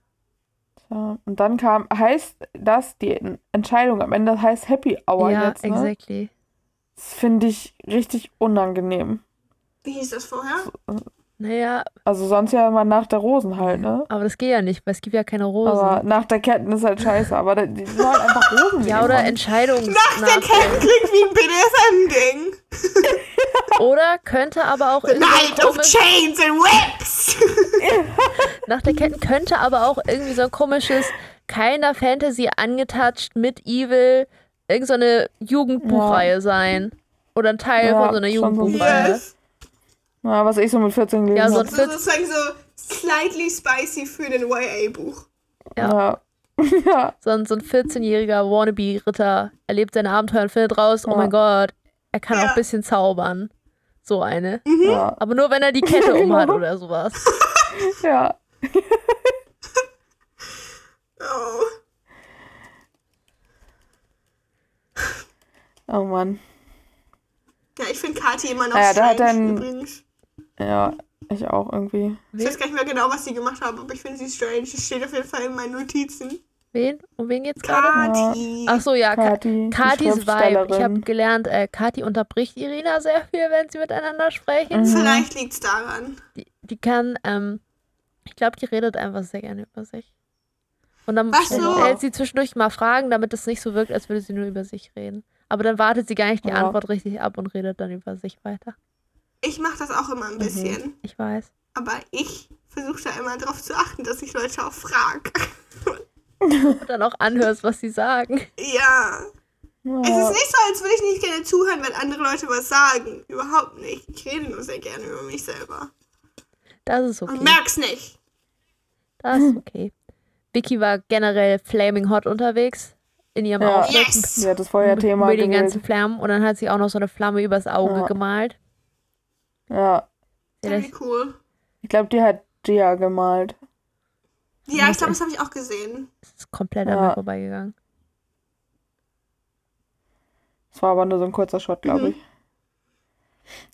Speaker 4: Tja. Und dann kam, heißt das, die Entscheidung am Ende heißt Happy Hour
Speaker 3: ja,
Speaker 4: jetzt, ne?
Speaker 3: exactly.
Speaker 4: Das finde ich richtig unangenehm.
Speaker 2: Wie hieß das vorher?
Speaker 3: Naja,
Speaker 4: Also sonst ja immer nach der Rosen halt, ne?
Speaker 3: aber das geht ja nicht, weil es gibt ja keine Rosen.
Speaker 4: Aber nach der Ketten ist halt scheiße. Aber die sollen einfach *laughs* Rosen
Speaker 3: ja, oder
Speaker 4: Mann.
Speaker 3: Entscheidungs...
Speaker 2: Nach der Cat klingt wie ein BDSM-Ding. *laughs*
Speaker 3: Oder könnte aber auch
Speaker 2: The
Speaker 3: irgendwie so ein
Speaker 2: Night of Chains and Whips. *laughs*
Speaker 3: nach der Ketten könnte aber auch irgendwie so ein komisches keiner Fantasy angetouched mit Evil irgend so eine Jugendbuchreihe sein oder ein Teil
Speaker 4: Ja,
Speaker 3: von so einer
Speaker 4: schon so
Speaker 3: Jugendbuchreihe.
Speaker 2: yes.
Speaker 4: Ja, was ich so mit 14 gelesen
Speaker 3: Ja, so
Speaker 4: habe.
Speaker 2: So sozusagen so slightly spicy für den YA-Buch.
Speaker 4: Ja. *laughs* ja.
Speaker 3: So ein, so ein 14-jähriger Wannabe-Ritter erlebt seine Abenteuer und findet raus, oh
Speaker 4: Ja.
Speaker 3: mein Gott, er kann auch
Speaker 2: Ja.
Speaker 3: ein bisschen zaubern. So eine.
Speaker 4: Ja.
Speaker 3: Aber nur wenn er die Kette *laughs*
Speaker 4: Genau.
Speaker 3: umhat oder sowas. *laughs*
Speaker 4: ja.
Speaker 2: Oh.
Speaker 4: Oh Mann.
Speaker 2: Ja, ich finde Kati immer noch
Speaker 4: Ja, da hat
Speaker 2: strange
Speaker 4: dann-
Speaker 2: übrigens.
Speaker 4: Ja, ich auch irgendwie.
Speaker 2: Ich weiß gar nicht mehr genau, was sie gemacht haben, aber ich finde sie strange. Es steht auf jeden Fall in meinen Notizen.
Speaker 3: Wen? Um wen geht's gerade?
Speaker 2: Kati.
Speaker 3: Ach so, ja, Ka
Speaker 4: Kati,
Speaker 3: Katis Vibe. Ich habe gelernt, äh, Kati unterbricht Irina sehr viel, wenn sie miteinander sprechen.
Speaker 4: Mhm.
Speaker 2: Vielleicht liegt's daran.
Speaker 3: Die, die kann, ähm, ich glaube, die redet einfach sehr gerne über sich. Und dann
Speaker 2: Ach so.
Speaker 3: stellt sie zwischendurch mal Fragen, damit es nicht so wirkt, als würde sie nur über sich reden. Aber dann wartet sie gar nicht die
Speaker 4: Ja.
Speaker 3: Antwort richtig ab und redet dann über sich weiter.
Speaker 2: Ich mache das auch immer ein bisschen.
Speaker 3: Ich weiß.
Speaker 2: Aber ich versuche da immer darauf zu achten, dass ich Leute auch frage.
Speaker 3: Und *laughs* dann auch anhörst, was sie sagen.
Speaker 2: ja. Es
Speaker 4: Ja.
Speaker 2: ist nicht so, als würde ich nicht gerne zuhören, wenn andere Leute was sagen. Überhaupt nicht. Ich rede nur sehr gerne über mich selber.
Speaker 3: Das ist
Speaker 2: Und
Speaker 3: okay.
Speaker 2: merk's nicht.
Speaker 3: Das ist okay. Vicky war generell flaming hot unterwegs in ihrem
Speaker 4: Ja.
Speaker 3: Outfit.
Speaker 2: Yes!
Speaker 4: Sie hat das Feuerthema
Speaker 3: mit den
Speaker 4: gewählt.
Speaker 3: ganzen Flammen und dann hat sie auch noch so eine Flamme übers Auge
Speaker 4: Ja.
Speaker 3: gemalt.
Speaker 4: Ja.
Speaker 3: Das,
Speaker 2: cool.
Speaker 4: Ich glaube, die hat Gia gemalt.
Speaker 2: Ja, ich glaube, das habe ich auch gesehen.
Speaker 3: das ist komplett an
Speaker 4: Ja.
Speaker 3: mir vorbeigegangen.
Speaker 4: Das war aber nur so ein kurzer Shot, glaube
Speaker 2: Mhm.
Speaker 4: ich.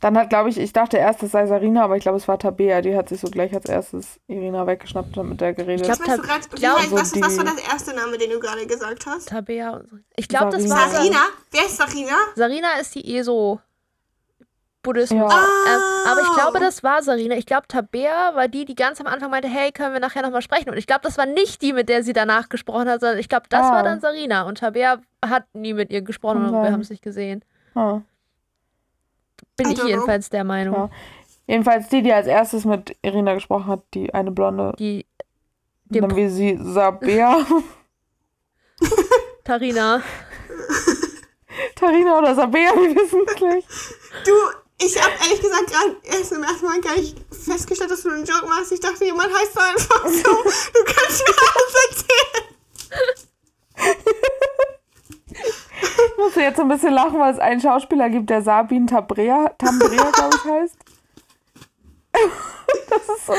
Speaker 4: Dann hat, glaube ich, ich dachte erst, es sei Sarina, aber ich glaube, es war Tabea. Die hat sich so gleich als erstes Irina weggeschnappt und mit der geredet.
Speaker 3: Ich glaub,
Speaker 2: Was, meinst du
Speaker 3: Tab-
Speaker 2: grad, wie
Speaker 3: glaub,
Speaker 4: so
Speaker 2: was, was war das erste Name, den du gerade gesagt hast?
Speaker 3: Tabea und so. Ich glaube, das war
Speaker 2: Sarina? Wer ist Sarina?
Speaker 3: Sarina ist die ESO Buddhismus.
Speaker 4: Ja.
Speaker 3: Ähm, aber ich glaube, das war Sarina. Ich glaube, Tabea war die, die ganz am Anfang meinte, hey, können wir nachher nochmal sprechen? Und ich glaube, das war nicht die, mit der sie danach gesprochen hat, sondern ich glaube, das
Speaker 4: Ah.
Speaker 3: war dann Sarina. Und Tabea hat nie mit ihr gesprochen und wir haben es nicht gesehen.
Speaker 4: Ah.
Speaker 3: Bin ich
Speaker 2: know.
Speaker 3: jedenfalls der Meinung.
Speaker 4: Ja. Jedenfalls die, die als erstes mit Irina gesprochen hat, die eine Blonde.
Speaker 3: Die
Speaker 4: dann wie sie Sabea, *laughs*
Speaker 3: Tarina. *laughs*
Speaker 4: Tarina oder Sabea, wir wissen es nicht.
Speaker 2: Du, ich habe ehrlich gesagt gerade erst im ersten Mal gar nicht festgestellt, dass du einen Joke machst. Ich dachte, jemand heißt so einfach so. Du kannst mir alles erzählen.
Speaker 4: Ich musste jetzt so ein bisschen lachen, weil es einen Schauspieler gibt, der Sabin Tabrea, Tambrea, glaube ich, heißt. *laughs* Das ist so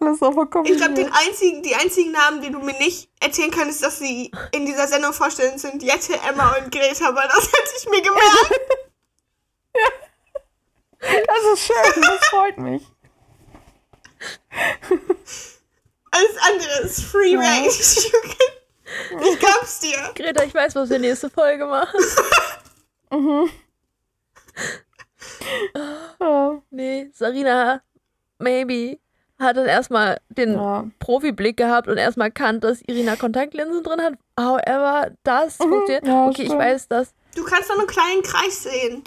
Speaker 4: alles so verkommen.
Speaker 2: Ich glaube, den einzigen, die einzigen Namen, die du mir nicht erzählen kannst, dass sie in dieser Sendung vorstellen, sind Jette, Emma und Greta, aber das hätte ich mir gemerkt. *laughs*
Speaker 4: Das ist schön, das freut mich.
Speaker 2: Alles andere ist Free Range. You can- Ich glaub's dir.
Speaker 3: Greta, ich weiß, was wir nächste Folge machen.
Speaker 4: Ja.
Speaker 3: Nee, Sarina, maybe, hat dann erstmal den
Speaker 4: Ja.
Speaker 3: Profiblick gehabt und erstmal erkannt, dass Irina Kontaktlinsen drin hat. However, das funktioniert.
Speaker 4: Mhm. ja,
Speaker 3: okay, ich
Speaker 4: stimmt.
Speaker 3: weiß das.
Speaker 2: Du kannst doch einen kleinen Kreis sehen.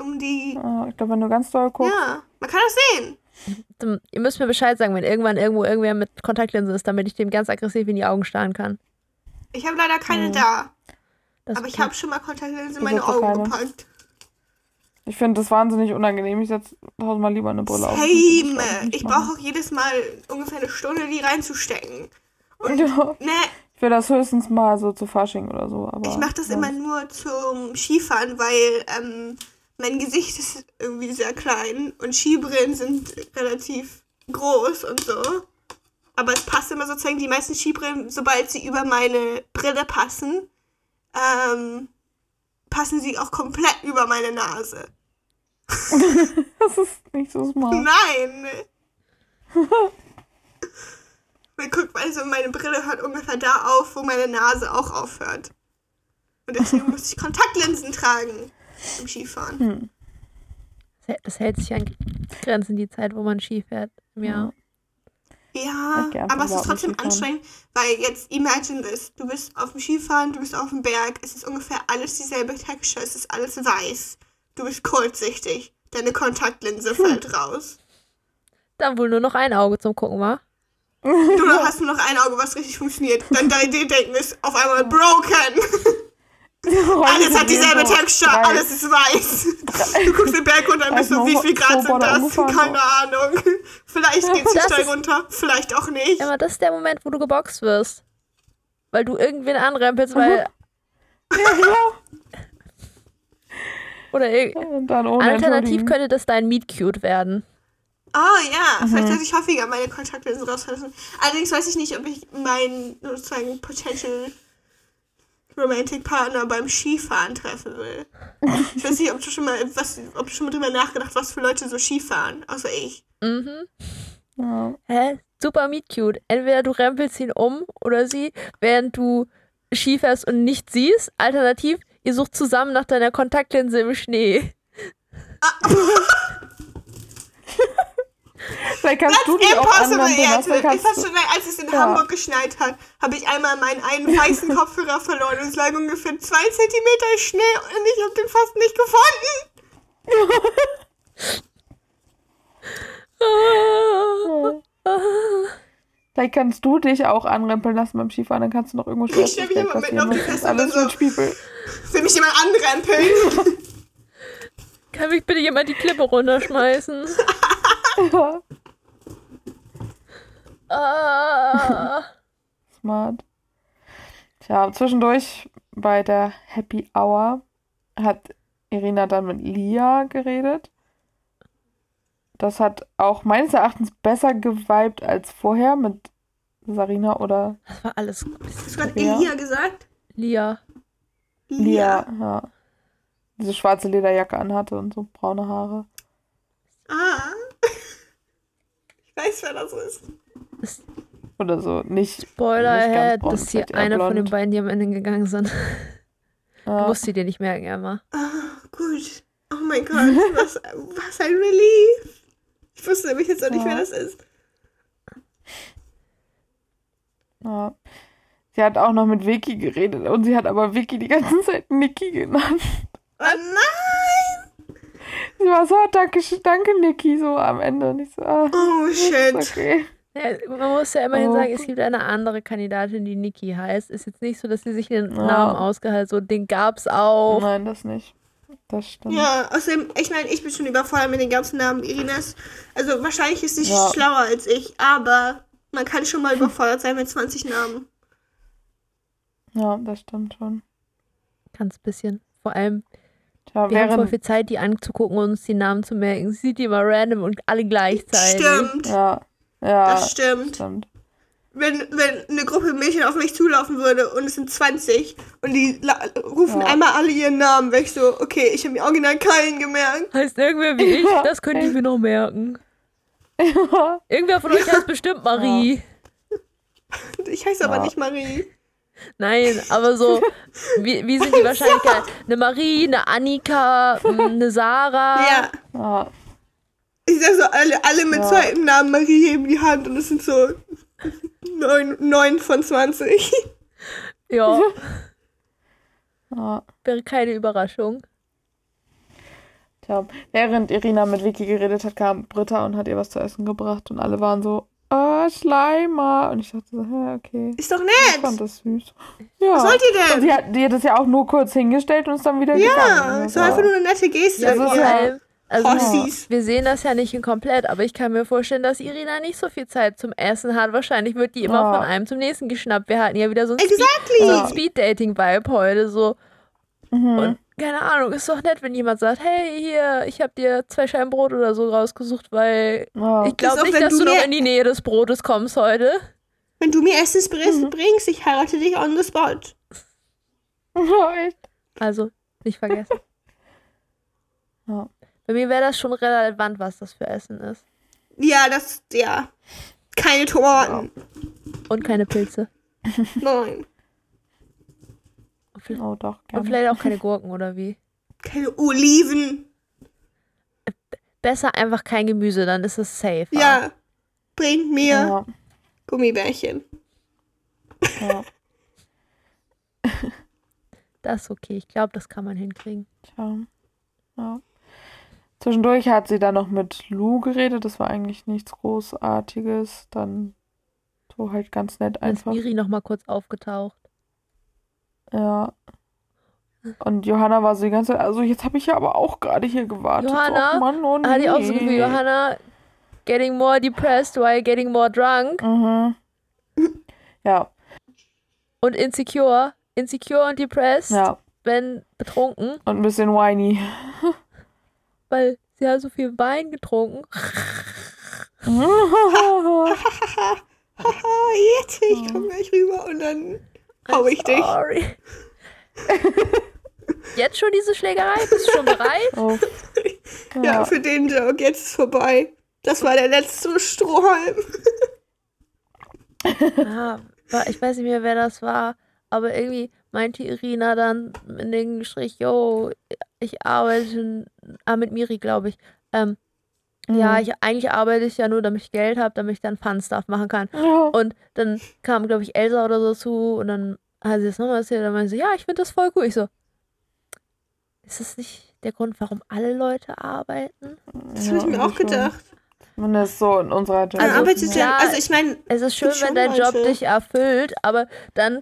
Speaker 2: Um die.
Speaker 4: Ja, Ich glaube, wenn du ganz doll guckst.
Speaker 2: Ja, man kann das sehen.
Speaker 3: Dann- Ihr müsst mir Bescheid sagen, wenn irgendwann irgendwo irgendwer mit Kontaktlinsen ist, damit ich dem ganz aggressiv in die Augen starren kann.
Speaker 2: Ich habe leider keine
Speaker 4: Mhm.
Speaker 2: da.
Speaker 3: Das
Speaker 2: Aber ich habe schon mal Kontaktlinsen in meine Augen
Speaker 4: keine.
Speaker 2: gepackt.
Speaker 4: Ich finde das wahnsinnig unangenehm. Ich setze tausendmal lieber eine Brille auf.
Speaker 2: Same.
Speaker 4: Ich
Speaker 2: Ich brauche auch jedes Mal ungefähr eine Stunde, die reinzustecken.
Speaker 4: Ja.
Speaker 2: Ne,
Speaker 4: Ich will das höchstens mal so zu Fasching oder so. Aber
Speaker 2: ich mache das
Speaker 4: ja.
Speaker 2: immer nur zum Skifahren, weil ähm, mein Gesicht ist irgendwie sehr klein und Skibrillen sind relativ groß und so. Aber es passt immer sozusagen, die meisten Skibrillen, sobald sie über meine Brille passen, ähm, passen sie auch komplett über meine Nase. *laughs*
Speaker 4: Das ist nicht so smart.
Speaker 2: Nein! Weil guck mal, so meine Brille hört ungefähr da auf, wo meine Nase auch aufhört. Und deswegen muss ich Kontaktlinsen tragen im Skifahren.
Speaker 4: Hm.
Speaker 3: Das hält- sich an Grenzen, die Zeit, wo man Ski fährt im Jahr.
Speaker 2: Ja, aber es ist trotzdem anstrengend, weil jetzt imagine this, du bist auf dem Skifahren, du bist auf dem Berg, es ist ungefähr alles dieselbe Texture, es ist alles weiß. Du bist kurzsichtig, deine Kontaktlinse fällt raus.
Speaker 3: Dann wohl nur noch ein Auge zum Gucken, wa?
Speaker 2: Du hast nur noch ein Auge, was richtig funktioniert. Dein 3D-Denken ist auf einmal broken. *laughs* Alles hat dieselbe Texture, alles ist weiß. Du guckst den Berg runter und bist so, wie viel Grad sind das? Keine Ahnung. *laughs* Vielleicht geht sie
Speaker 3: Das
Speaker 2: steil runter, vielleicht auch nicht.
Speaker 3: Ja, aber das ist der Moment, wo du geboxt wirst. Weil du irgendwen anrempelst, weil. *laughs* Oder ir-
Speaker 4: Und dann ohne
Speaker 3: alternativ könnte das dein Meet Cute werden.
Speaker 2: Ah ja, vielleicht sollte ich häufiger meine Kontaktlinsen raushalten. Allerdings weiß ich nicht, ob ich meinen sozusagen Potential Romantic Partner beim Skifahren treffen will. Ich weiß nicht, ob du schon mal was, ob du schon mal drüber nachgedacht, was für Leute so Skifahren, außer ich.
Speaker 3: Mhm.
Speaker 4: Ja.
Speaker 3: Hä? Super Meet Cute. Entweder du rempelst ihn um oder sie, während du Ski fährst und nicht siehst. Alternativ, ihr sucht zusammen nach deiner Kontaktlinse im Schnee. *laughs* *laughs*
Speaker 4: Vielleicht kannst du dich auch
Speaker 2: Impossible. Ich
Speaker 4: Kannst
Speaker 2: fand
Speaker 4: du,
Speaker 2: schon, als es in
Speaker 4: Ja.
Speaker 2: Hamburg geschneit hat, habe ich einmal meinen einen weißen *laughs* Kopfhörer verloren und es lag ungefähr zwei Zentimeter Schnee und ich habe den fast nicht gefunden. *laughs*
Speaker 4: vielleicht kannst du dich auch anrempeln lassen beim Skifahren. Dann kannst du noch irgendwo
Speaker 2: Ich
Speaker 4: Schweres
Speaker 2: stell mich immer mitten
Speaker 4: kassieren.
Speaker 2: auf die
Speaker 4: Das ist
Speaker 2: Fresse und
Speaker 4: alles
Speaker 2: dann
Speaker 4: mit
Speaker 2: so-
Speaker 4: Spiegel.
Speaker 2: Will mich jemand anrempeln? *laughs*
Speaker 3: Kann mich bitte jemand die Klippe runterschmeißen?
Speaker 4: Ja, *laughs*
Speaker 3: Ah.
Speaker 4: smart. Tja, zwischendurch bei der Happy Hour hat Irina dann mit Lia geredet. Das hat auch meines Erachtens besser geweibt als vorher mit Sarina oder
Speaker 3: Das war alles
Speaker 2: Hast du gerade
Speaker 4: Ja.
Speaker 2: Elia gesagt?
Speaker 3: Lia.
Speaker 4: Lia. Ja. Diese schwarze Lederjacke anhatte und so braune Haare.
Speaker 2: Ah. Ich weiß, wer das ist.
Speaker 4: Oder so. Nicht.
Speaker 3: Spoiler
Speaker 4: Nicht ganz
Speaker 3: ahead, das ist hier einer von den
Speaker 4: blond.
Speaker 3: beiden, die am Ende gegangen sind. Du *laughs*
Speaker 4: Ja.
Speaker 3: musst sie dir nicht merken, Emma.
Speaker 2: Ah, gut. Oh mein Gott, *laughs* was, was ein Relief. Ich wusste nämlich jetzt auch nicht,
Speaker 4: Ja.
Speaker 2: wer das ist.
Speaker 4: Ja. Sie hat auch noch mit Vicky geredet und sie hat aber Vicky die ganze Zeit Niki genannt.
Speaker 2: Oh nein!
Speaker 4: Sie war so, danke, danke Niki, so am Ende. Und ich so, ah,
Speaker 2: Oh shit.
Speaker 4: okay.
Speaker 3: Ja, man muss ja immerhin
Speaker 4: Oh.
Speaker 3: sagen, es gibt eine andere Kandidatin, die Niki heißt. Ist jetzt nicht so, dass sie sich den
Speaker 4: Ja.
Speaker 3: Namen ausgehalten so den gab's auch.
Speaker 4: Nein, das nicht. Das stimmt.
Speaker 2: Ja, außerdem, ich meine, ich bin schon überfordert mit den ganzen Namen Irinas. Also wahrscheinlich ist sie
Speaker 4: Ja.
Speaker 2: schlauer als ich, aber man kann schon mal überfordert sein mit 20 Namen.
Speaker 4: Ja, das stimmt schon.
Speaker 3: Ganz bisschen. Vor allem,
Speaker 4: Tja,
Speaker 3: wir haben voll viel Zeit, die anzugucken und uns die Namen zu merken. Sie sieht die immer random und alle gleichzeitig.
Speaker 2: Stimmt.
Speaker 4: ja, ja,
Speaker 2: Das stimmt.
Speaker 4: stimmt.
Speaker 2: Wenn, wenn eine Gruppe Mädchen auf mich zulaufen würde und es sind 20 und die la- rufen
Speaker 4: Ja.
Speaker 2: einmal alle ihren Namen weg, so, okay, ich habe mir original keinen gemerkt.
Speaker 3: Heißt irgendwer wie ich? Das könnte ich mir noch merken. Irgendwer von euch heißt bestimmt Marie. *laughs*
Speaker 2: Ich heiße aber nicht Marie.
Speaker 3: Nein, aber so, wie, wie sind die *laughs* Wahrscheinlichkeiten? Eine Marie, eine Annika, eine Sarah.
Speaker 2: Ja.
Speaker 4: Ja,
Speaker 2: Ich sag so, alle, alle mit
Speaker 4: Ja.
Speaker 2: zweiten Namen Marie heben die Hand und es sind so neun, neun von 20.
Speaker 3: Ja, *laughs*
Speaker 4: ja.
Speaker 3: wäre keine Überraschung.
Speaker 4: Ja, während Irina mit Vicky geredet hat, kam Britta und hat ihr was zu essen gebracht und alle waren so, Schleimer. Und ich dachte so, hä, okay.
Speaker 2: Ist doch
Speaker 4: Ich fand
Speaker 2: nett.
Speaker 4: das süß. Ja.
Speaker 2: Was sollt ihr
Speaker 4: Und
Speaker 2: denn?
Speaker 4: sie hat, die hat es ja auch nur kurz hingestellt und ist dann wieder gegangen.
Speaker 2: Ja,
Speaker 4: Das
Speaker 2: so einfach
Speaker 4: war-
Speaker 2: nur eine nette Geste.
Speaker 3: Ja,
Speaker 4: Das
Speaker 3: vor
Speaker 4: ja-
Speaker 3: allem, also wir sehen das ja nicht in komplett, aber ich kann mir vorstellen, dass Irina nicht so viel Zeit zum Essen hat. Wahrscheinlich wird die immer
Speaker 4: Ja.
Speaker 3: von einem zum nächsten geschnappt. Wir hatten ja wieder so ein Speed-
Speaker 2: Exactly.
Speaker 3: so Speed-Dating-Vibe heute. So.
Speaker 4: Mhm.
Speaker 3: Und keine Ahnung, ist doch nett, wenn jemand sagt, hey, hier, ich habe dir zwei Scheiben Brot oder so rausgesucht, weil
Speaker 4: ja.
Speaker 3: ich glaube
Speaker 2: auch,
Speaker 3: nicht,
Speaker 2: wenn
Speaker 3: dass
Speaker 2: du
Speaker 3: noch in die Nähe des Brotes kommst heute.
Speaker 2: Wenn du mir Essens
Speaker 4: Mhm.
Speaker 2: bringst, ich heirate dich on the spot.
Speaker 4: Ja.
Speaker 3: Also, nicht vergessen. *laughs*
Speaker 4: Ja.
Speaker 3: Bei mir wäre das schon relevant, was das für Essen ist.
Speaker 2: Ja, das, ja. Keine Tomaten.
Speaker 3: Und keine Pilze.
Speaker 2: Nein.
Speaker 3: Und vielleicht,
Speaker 4: Oh, doch,
Speaker 3: und
Speaker 4: gerne.
Speaker 3: vielleicht auch keine Gurken oder wie.
Speaker 2: Keine Oliven.
Speaker 3: Besser einfach kein Gemüse, dann ist es safe.
Speaker 2: Ja. Bringt mir
Speaker 4: Ja,
Speaker 2: Gummibärchen.
Speaker 4: ja. *laughs*
Speaker 3: Das ist okay. Ich glaube, das kann man hinkriegen.
Speaker 4: Tja. Ja. Zwischendurch hat sie dann noch mit Lou geredet. Das war eigentlich nichts Großartiges. Dann so halt ganz nett
Speaker 3: Dann ist
Speaker 4: einfach.
Speaker 3: Miri noch mal kurz aufgetaucht.
Speaker 4: Ja. Und Johanna war so die ganze Zeit, also jetzt habe ich ja aber auch gerade hier gewartet.
Speaker 3: Johanna
Speaker 4: Och, Mann, oh nee.
Speaker 3: Hat die auch so gefühlt, Johanna, getting more depressed while getting more drunk
Speaker 4: Mhm. Ja,
Speaker 3: und insecure. Insecure und depressed,
Speaker 4: ja.
Speaker 3: wenn betrunken,
Speaker 4: Und ein bisschen whiny.
Speaker 3: weil sie hat so viel Wein getrunken. *laughs*
Speaker 2: Haha, jetzt, ich komm gleich rüber und dann hau ich dich.
Speaker 3: Sorry. *laughs* Jetzt schon diese Schlägerei? Bist du schon bereit?
Speaker 4: oh. *laughs*
Speaker 2: Ja,
Speaker 4: Ja.
Speaker 2: für den Joke, jetzt ist vorbei. Das war der letzte Strohhalm. *laughs*
Speaker 3: Ja, ich weiß nicht mehr, wer das war, aber irgendwie meinte Irina dann in dem Gespräch, yo, ich arbeite ah, mit Miri, glaube ich. Ähm, Ja,
Speaker 4: Mhm.
Speaker 3: ich, eigentlich arbeite ich ja nur, damit ich Geld habe, damit ich dann Fun-Stuff machen kann.
Speaker 4: Ja.
Speaker 3: Und dann kam, glaube ich, Elsa oder so zu und dann hat sie das nochmal erzählt. Dann meinte sie, ja, ich finde das voll cool. Ich so, ist das nicht der Grund, warum alle Leute arbeiten?
Speaker 2: Das habe ich mir
Speaker 4: Ja,
Speaker 2: auch
Speaker 4: schon.
Speaker 2: gedacht.
Speaker 4: Zumindest so in unserer
Speaker 2: Man
Speaker 3: Also,
Speaker 2: ja,
Speaker 3: ja,
Speaker 2: also ich meine,
Speaker 3: Es ist schön, wenn dein Job dich erfüllt, aber dann,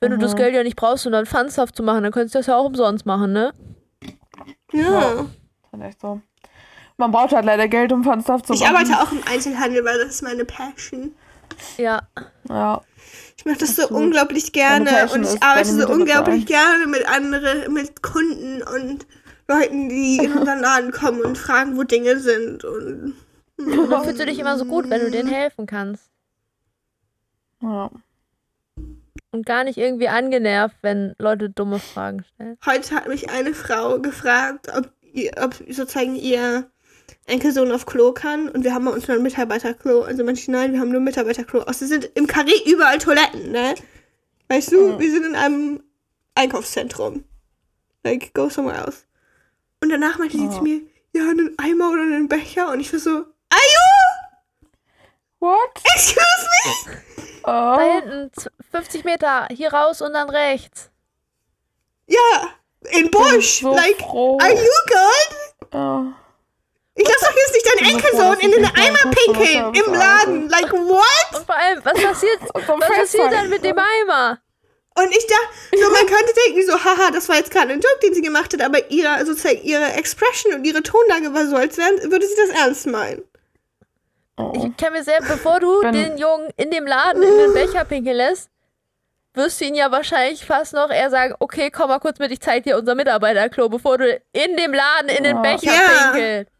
Speaker 3: wenn du das
Speaker 4: Mhm.
Speaker 3: Geld ja nicht brauchst, um dann Fun-Stuff zu machen, dann könntest du das ja auch umsonst machen, ne?
Speaker 2: ja.
Speaker 4: Ja. Das ist echt so. Man braucht halt leider Geld, um Fun Stuff zu
Speaker 2: Ich
Speaker 4: machen.
Speaker 2: arbeite auch im Einzelhandel, weil das ist meine Passion.
Speaker 3: Ja.
Speaker 4: Ja.
Speaker 2: Ich mache das so
Speaker 4: Absolut.
Speaker 2: unglaublich
Speaker 4: Deine
Speaker 2: gerne und ich arbeite so unglaublich gerne mit anderen, mit Kunden und Leuten, die in *laughs* unseren Laden kommen und fragen, wo Dinge sind und
Speaker 3: Und dann fühlst du dich immer so gut, wenn du denen helfen kannst.
Speaker 4: ja.
Speaker 3: Und gar nicht irgendwie angenervt, wenn Leute dumme Fragen stellen.
Speaker 2: Heute hat mich eine Frau gefragt, ob, ihr, ob sozusagen ihr Enkelsohn auf Klo kann. Und wir haben bei uns nur ein Mitarbeiterklo. Also manche, nein, wir haben nur ein Mitarbeiterklo. Außer sind im Karree überall Toiletten, ne? Weißt du, wir sind in einem Einkaufszentrum. Like, go somewhere else. Und danach meinte sie
Speaker 4: Ja.
Speaker 2: zu mir, ja, einen Eimer oder einen Becher. Und ich war so, are you?
Speaker 4: What?
Speaker 2: Excuse me?
Speaker 3: Da
Speaker 4: Oh.
Speaker 3: hinten, z- 50 Meter, hier raus und dann rechts.
Speaker 2: Ja, in Busch.
Speaker 4: so
Speaker 2: like,
Speaker 4: froh.
Speaker 2: are you good?
Speaker 4: Ja.
Speaker 2: Ich lass doch jetzt nicht deinen
Speaker 4: bin
Speaker 2: Enkelsohn in den Eimer pinkeln im Laden. Like, what?
Speaker 3: Und vor allem, was passiert, *laughs* was passiert dann mit dem Eimer?
Speaker 2: Und ich dachte, so, man könnte denken, so, haha, das war jetzt gerade ein Joke, den sie gemacht hat, aber ihre, sozusagen, ihre Expression und ihre Tonlage war so, als wären, würde sie das ernst meinen.
Speaker 4: Oh.
Speaker 3: Ich kann mir sehr, bevor du
Speaker 4: Wenn-
Speaker 3: den Jungen in dem Laden in den Becher pinkeln lässt, wirst du ihn ja wahrscheinlich fast noch eher sagen, okay, komm mal kurz mit, ich zeig dir unser Mitarbeiterklo, bevor du in dem Laden in den
Speaker 4: Ja.
Speaker 3: Becher
Speaker 2: Ja.
Speaker 3: pinkelst.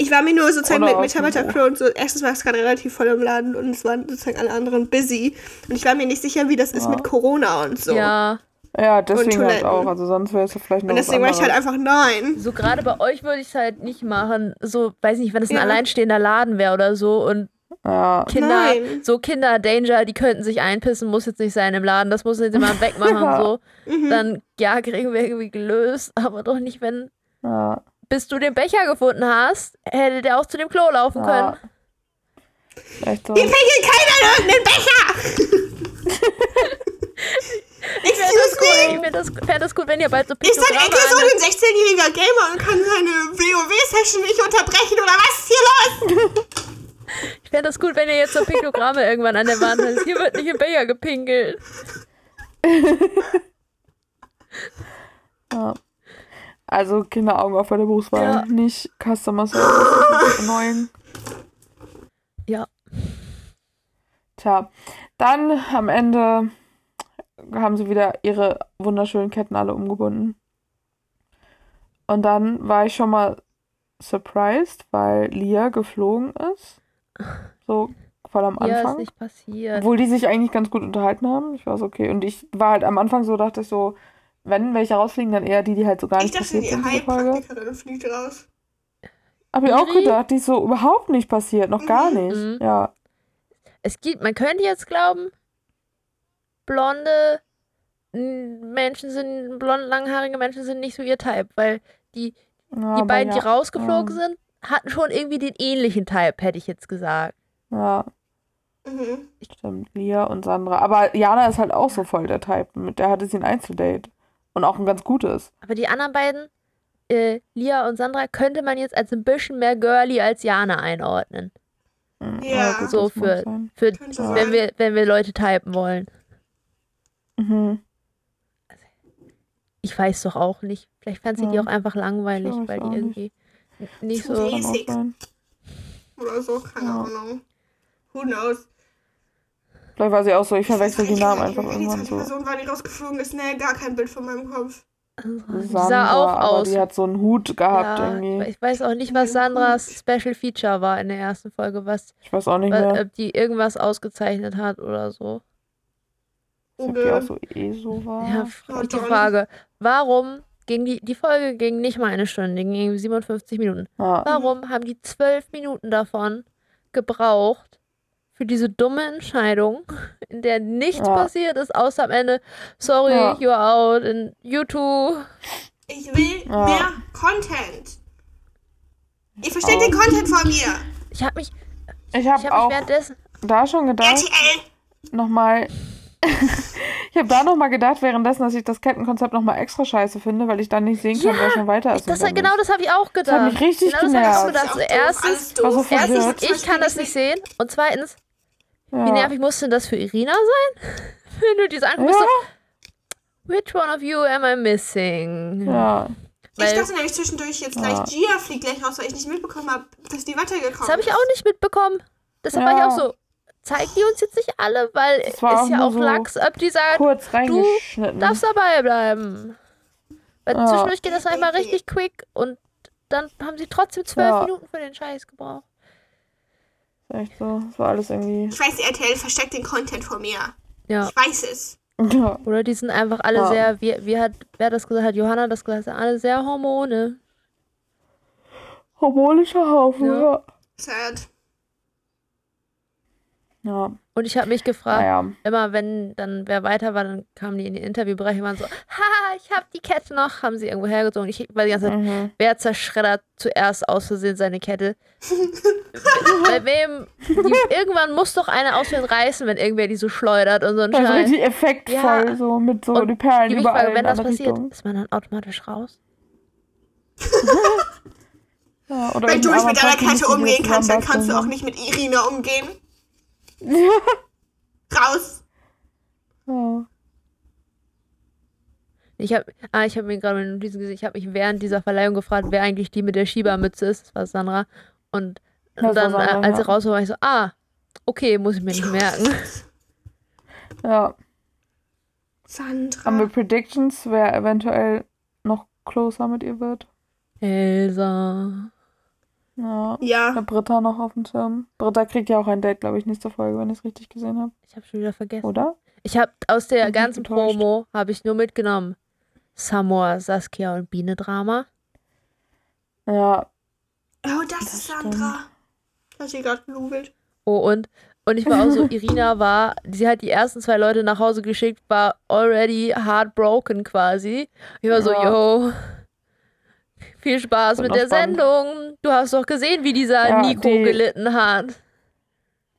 Speaker 2: Ich war mir nur sozusagen
Speaker 4: Oder
Speaker 2: mit
Speaker 4: auf dem
Speaker 2: Mitarbeiterklo und so, erstens war es gerade relativ voll im Laden und es waren sozusagen alle anderen busy. Und ich war mir nicht sicher, wie das ist
Speaker 4: Ja.
Speaker 2: mit Corona und so.
Speaker 3: Ja,
Speaker 4: Ja, deswegen halt auch. Also sonst wäre es ja vielleicht noch
Speaker 2: Und deswegen war ich halt einfach nein.
Speaker 3: so gerade bei euch würde ich es halt nicht machen. So, weiß nicht, wenn es ein
Speaker 2: Ja.
Speaker 3: alleinstehender Laden wäre oder so und
Speaker 4: Ja.
Speaker 3: Kinder,
Speaker 2: Nein.
Speaker 3: so Kinder Danger, die könnten sich einpissen, muss jetzt nicht sein im Laden, das muss jetzt jemand wegmachen, *laughs*
Speaker 4: Ja.
Speaker 3: so.
Speaker 2: Mhm.
Speaker 3: Dann, ja, kriegen wir irgendwie gelöst, *laughs* aber doch nicht, wenn,
Speaker 4: Ja.
Speaker 3: Bis du den Becher gefunden hast, hätte der auch zu dem Klo laufen können.
Speaker 4: ja. Echt so.
Speaker 2: Hier pinkelt keiner in irgendeinen Becher! *laughs*
Speaker 3: Ich fände das,
Speaker 2: Excuse
Speaker 3: gut,
Speaker 2: me?
Speaker 3: ich find das, gut, wenn ihr bald so
Speaker 2: Ist dein
Speaker 3: Piktogramme
Speaker 2: Enkel so ein 16-jähriger Gamer und kann seine WoWs Session nicht unterbrechen oder was ist hier los? *laughs*
Speaker 3: Ich fände das gut, wenn ihr jetzt so Piktogramme irgendwann an der Wand hast. Hier wird nicht im Becher gepinkelt. *laughs*
Speaker 4: Ja. Also Kinderaugen auf bei der Berufswahl,
Speaker 3: Ja.
Speaker 4: nicht Customer Service. Ist *laughs* annoying.
Speaker 3: Ja.
Speaker 4: Tja, dann am Ende haben sie wieder ihre wunderschönen Ketten alle umgebunden. Und dann war ich schon mal surprised, weil Lia geflogen ist. So voll am
Speaker 3: Hier ist
Speaker 4: Anfang.
Speaker 3: nicht passiert.
Speaker 4: Obwohl die sich eigentlich ganz gut unterhalten haben. Ich war so, okay. Und ich war halt am Anfang so, dachte ich so, wenn welche rausfliegen, dann eher die, die halt so gar
Speaker 2: Ich
Speaker 4: nicht
Speaker 2: dachte,
Speaker 4: passiert
Speaker 2: die
Speaker 4: sind, diese Folge.
Speaker 2: Heilpraktikerin fliegt raus.
Speaker 4: Hab ich auch gedacht, die ist so überhaupt nicht passiert, noch gar nicht.
Speaker 3: Mhm.
Speaker 4: Ja.
Speaker 3: Es gibt, man könnte jetzt glauben, blonde Menschen sind, blond langhaarige Menschen sind nicht so ihr Type, weil die,
Speaker 4: ja
Speaker 3: die beiden,
Speaker 4: ja,
Speaker 3: die rausgeflogen
Speaker 4: ja.
Speaker 3: sind, hatten schon irgendwie den ähnlichen Type, hätte ich jetzt gesagt.
Speaker 4: Ja,
Speaker 2: Mhm.
Speaker 4: stimmt. Lia und Sandra. Aber Jana ist halt auch so voll der Type. Mit der hatte sie ein Einzeldate. Und auch ein ganz gutes.
Speaker 3: Aber die anderen beiden, äh, Lia und Sandra, könnte man jetzt als ein bisschen mehr girly als Jana einordnen.
Speaker 4: Mhm.
Speaker 2: Ja.
Speaker 3: So für, für
Speaker 4: Ja.
Speaker 3: wenn wir, wenn wir Leute typen wollen.
Speaker 4: Mhm.
Speaker 3: Ich weiß doch auch nicht. Vielleicht fand sie die
Speaker 4: Ja.
Speaker 3: auch einfach langweilig,
Speaker 4: weiß
Speaker 3: weil die irgendwie nicht
Speaker 2: Zu
Speaker 3: so.
Speaker 2: Basic. Oder so, keine
Speaker 4: Ja.
Speaker 2: Ahnung. Who knows?
Speaker 4: Vielleicht war sie auch so, ich verwechsel die Namen einfach
Speaker 2: die
Speaker 4: irgendwann so.
Speaker 2: Person war, die rausgeflogen ist. Nee, gar kein Bild von meinem Kopf.
Speaker 3: Die
Speaker 4: Sandra,
Speaker 3: sah auch
Speaker 4: aber
Speaker 3: aus.
Speaker 4: die hat so einen Hut gehabt
Speaker 3: Ja,
Speaker 4: irgendwie.
Speaker 3: ich weiß auch nicht, was Sandras Special Feature war in der ersten Folge, was
Speaker 4: Ich weiß auch nicht
Speaker 3: wa-
Speaker 4: mehr.
Speaker 3: ob die irgendwas ausgezeichnet hat oder so.
Speaker 4: Ob die auch so eh so war.
Speaker 3: Ja, die. Frage, warum ging die, die Folge ging nicht mal eine Stunde, die ging irgendwie 57 Minuten.
Speaker 4: Ja.
Speaker 3: Warum haben die zwölf Minuten davon gebraucht für diese dumme Entscheidung, in der nichts
Speaker 4: Ja.
Speaker 3: passiert ist, außer am Ende, sorry,
Speaker 4: Ja.
Speaker 3: you're out in YouTube.
Speaker 2: Ich will
Speaker 4: Ja.
Speaker 2: mehr Content. Ihr versteht
Speaker 4: auch.
Speaker 2: den Content von mir.
Speaker 3: Ich habe mich,
Speaker 4: Ich
Speaker 3: ich
Speaker 4: habe
Speaker 3: hab
Speaker 4: auch
Speaker 3: mich währenddessen,
Speaker 4: da schon gedacht,
Speaker 2: RTL.
Speaker 4: nochmal. *laughs* ich habe da nochmal gedacht, währenddessen, dass ich das Kettenkonzept nochmal extra scheiße finde, weil ich dann nicht sehen kann,
Speaker 3: Ja,
Speaker 4: wer schon weiter ist.
Speaker 3: das, genau das habe ich auch gedacht.
Speaker 4: hat mich richtig
Speaker 3: genau das habe ich auch
Speaker 4: genervt.
Speaker 3: gedacht.
Speaker 2: Ist
Speaker 3: So,
Speaker 2: auch doof,
Speaker 3: erstens, erstens, ich kann das nicht sehen. Und zweitens,
Speaker 4: Ja.
Speaker 3: wie nervig musste denn das für Irina sein? *laughs* Wenn du diese anguckst,
Speaker 4: Ja,
Speaker 3: so, which one of you am I missing?
Speaker 4: ja.
Speaker 2: Ich
Speaker 3: Weil-
Speaker 2: dachte nämlich zwischendurch jetzt gleich,
Speaker 4: Ja.
Speaker 2: Gia fliegt gleich raus, weil ich nicht mitbekommen habe, dass die weitergekommen
Speaker 3: Das habe ich auch nicht mitbekommen. Deshalb war ich auch so, zeigt die uns jetzt nicht alle, weil
Speaker 4: Das war auch
Speaker 3: ist ja auch
Speaker 4: so
Speaker 3: Lachs, ob die sagt,
Speaker 4: Kurz reingeschnitten.
Speaker 3: darfst dabei bleiben. Weil
Speaker 4: Ja.
Speaker 3: zwischendurch geht das einmal richtig quick und dann haben sie trotzdem zwölf
Speaker 4: Ja.
Speaker 3: Minuten für den Scheiß gebraucht.
Speaker 4: Echt so. Das war alles irgendwie.
Speaker 2: Ich weiß, RTL versteckt den Content vor mir.
Speaker 3: Ja.
Speaker 2: Ich weiß es.
Speaker 4: Ja.
Speaker 3: Oder die sind einfach alle
Speaker 4: Ja.
Speaker 3: sehr, wie, wie hat, wer hat das gesagt hat, Johanna das gesagt, sind alle sehr Hormone.
Speaker 4: Hormonischer Haufen,
Speaker 3: Ja.
Speaker 4: ja.
Speaker 2: Sad.
Speaker 4: Ja,
Speaker 3: Und ich habe mich gefragt,
Speaker 4: naja.
Speaker 3: immer wenn dann wer weiter war, dann kamen die in den Interviewbereich und waren so, haha, ich habe die Kette noch, haben sie irgendwo hergezogen. Ich war die ganze Zeit,
Speaker 4: Mhm.
Speaker 3: wer zerschreddert zuerst aus Versehen seine Kette? *laughs* Bei wem? Die, irgendwann muss doch einer aus Versehen reißen, wenn irgendwer die so schleudert und so ein Scheiß.
Speaker 4: richtig effektvoll,
Speaker 3: Ja.
Speaker 4: so mit so
Speaker 3: Und
Speaker 4: die Perlen
Speaker 3: Die
Speaker 4: überall
Speaker 3: Frage, wenn das passiert,
Speaker 4: Richtungen.
Speaker 3: ist man dann automatisch raus? *laughs*
Speaker 4: Ja, oder
Speaker 2: Wenn du nicht mit deiner Kette umgehen kannst, dann kannst du auch nicht mit Irina umgehen. *laughs* Raus.
Speaker 4: Ja.
Speaker 3: Ich habe ah, ich hab mir gerade eine Notizen gesehen, ich habe mich während dieser Verleihung gefragt, wer eigentlich die mit der Schiebermütze ist. Das war Sandra. Und,
Speaker 4: Das war
Speaker 3: dann,
Speaker 4: Sandra,
Speaker 3: äh, als sie
Speaker 4: ja.
Speaker 3: raus war, war ich so, ah, okay, muss ich mir nicht *laughs* merken.
Speaker 4: ja.
Speaker 2: Sandra.
Speaker 4: Haben wir Predictions, wer eventuell noch closer mit ihr wird?
Speaker 3: Elsa.
Speaker 4: Ja.
Speaker 2: Ja.
Speaker 4: Der Britta noch auf dem Schirm. Britta kriegt ja auch ein Date, glaube ich, nächste Folge, wenn ich es richtig gesehen habe.
Speaker 3: Ich habe schon wieder vergessen.
Speaker 4: Oder?
Speaker 3: Ich habe aus der
Speaker 4: Bin
Speaker 3: ganzen. Promo habe ich nur mitgenommen Samor, Saskia und Biene Drama.
Speaker 4: Ja.
Speaker 2: Oh, das, ist Sandra. Ich hab sie gerade gegoogelt.
Speaker 3: Oh und und ich war auch so *laughs* Irina war, sie hat die ersten zwei Leute nach Hause geschickt, war already heartbroken quasi. Ich war so,
Speaker 4: Ja.
Speaker 3: yo. Viel Spaß mit der
Speaker 4: spannend.
Speaker 3: Sendung. Du hast doch gesehen, wie dieser
Speaker 4: Ja,
Speaker 3: Nico
Speaker 4: die-
Speaker 3: gelitten hat.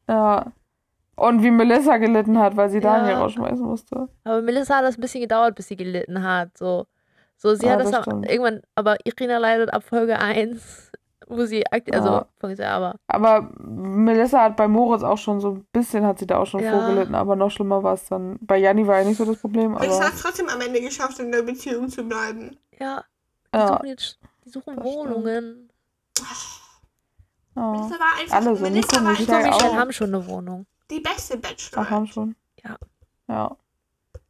Speaker 4: Ja. Und wie Melissa gelitten hat, weil sie
Speaker 3: Ja.
Speaker 4: Daniel rausschmeißen musste.
Speaker 3: Aber Melissa hat das ein bisschen gedauert, bis sie gelitten hat. So, so sie
Speaker 4: Ja,
Speaker 3: hat das,
Speaker 4: das stimmt.
Speaker 3: irgendwann, aber Irina leidet ab Folge 1 wo sie aktiv, also
Speaker 4: Ja.
Speaker 3: funktioniert, aber
Speaker 4: Aber Melissa hat bei Moritz auch schon so ein bisschen, hat sie da auch schon
Speaker 3: Ja.
Speaker 4: vorgelitten, aber noch schlimmer war es dann. Bei Janni war ja nicht so das Problem, aber
Speaker 2: hat trotzdem am Ende geschafft, in der Beziehung zu bleiben.
Speaker 3: ja, die
Speaker 4: ja,
Speaker 3: suchen jetzt, die suchen
Speaker 4: das.
Speaker 3: Wohnungen.
Speaker 4: ja.
Speaker 2: Einfach,
Speaker 4: Alle so,
Speaker 2: Melissa
Speaker 4: Nico,
Speaker 2: war
Speaker 3: Nico
Speaker 4: auch.
Speaker 3: Michelle haben schon eine Wohnung.
Speaker 2: die beste
Speaker 4: Ach,
Speaker 2: Bachelor.
Speaker 4: haben schon.
Speaker 3: Ja.
Speaker 4: Ja.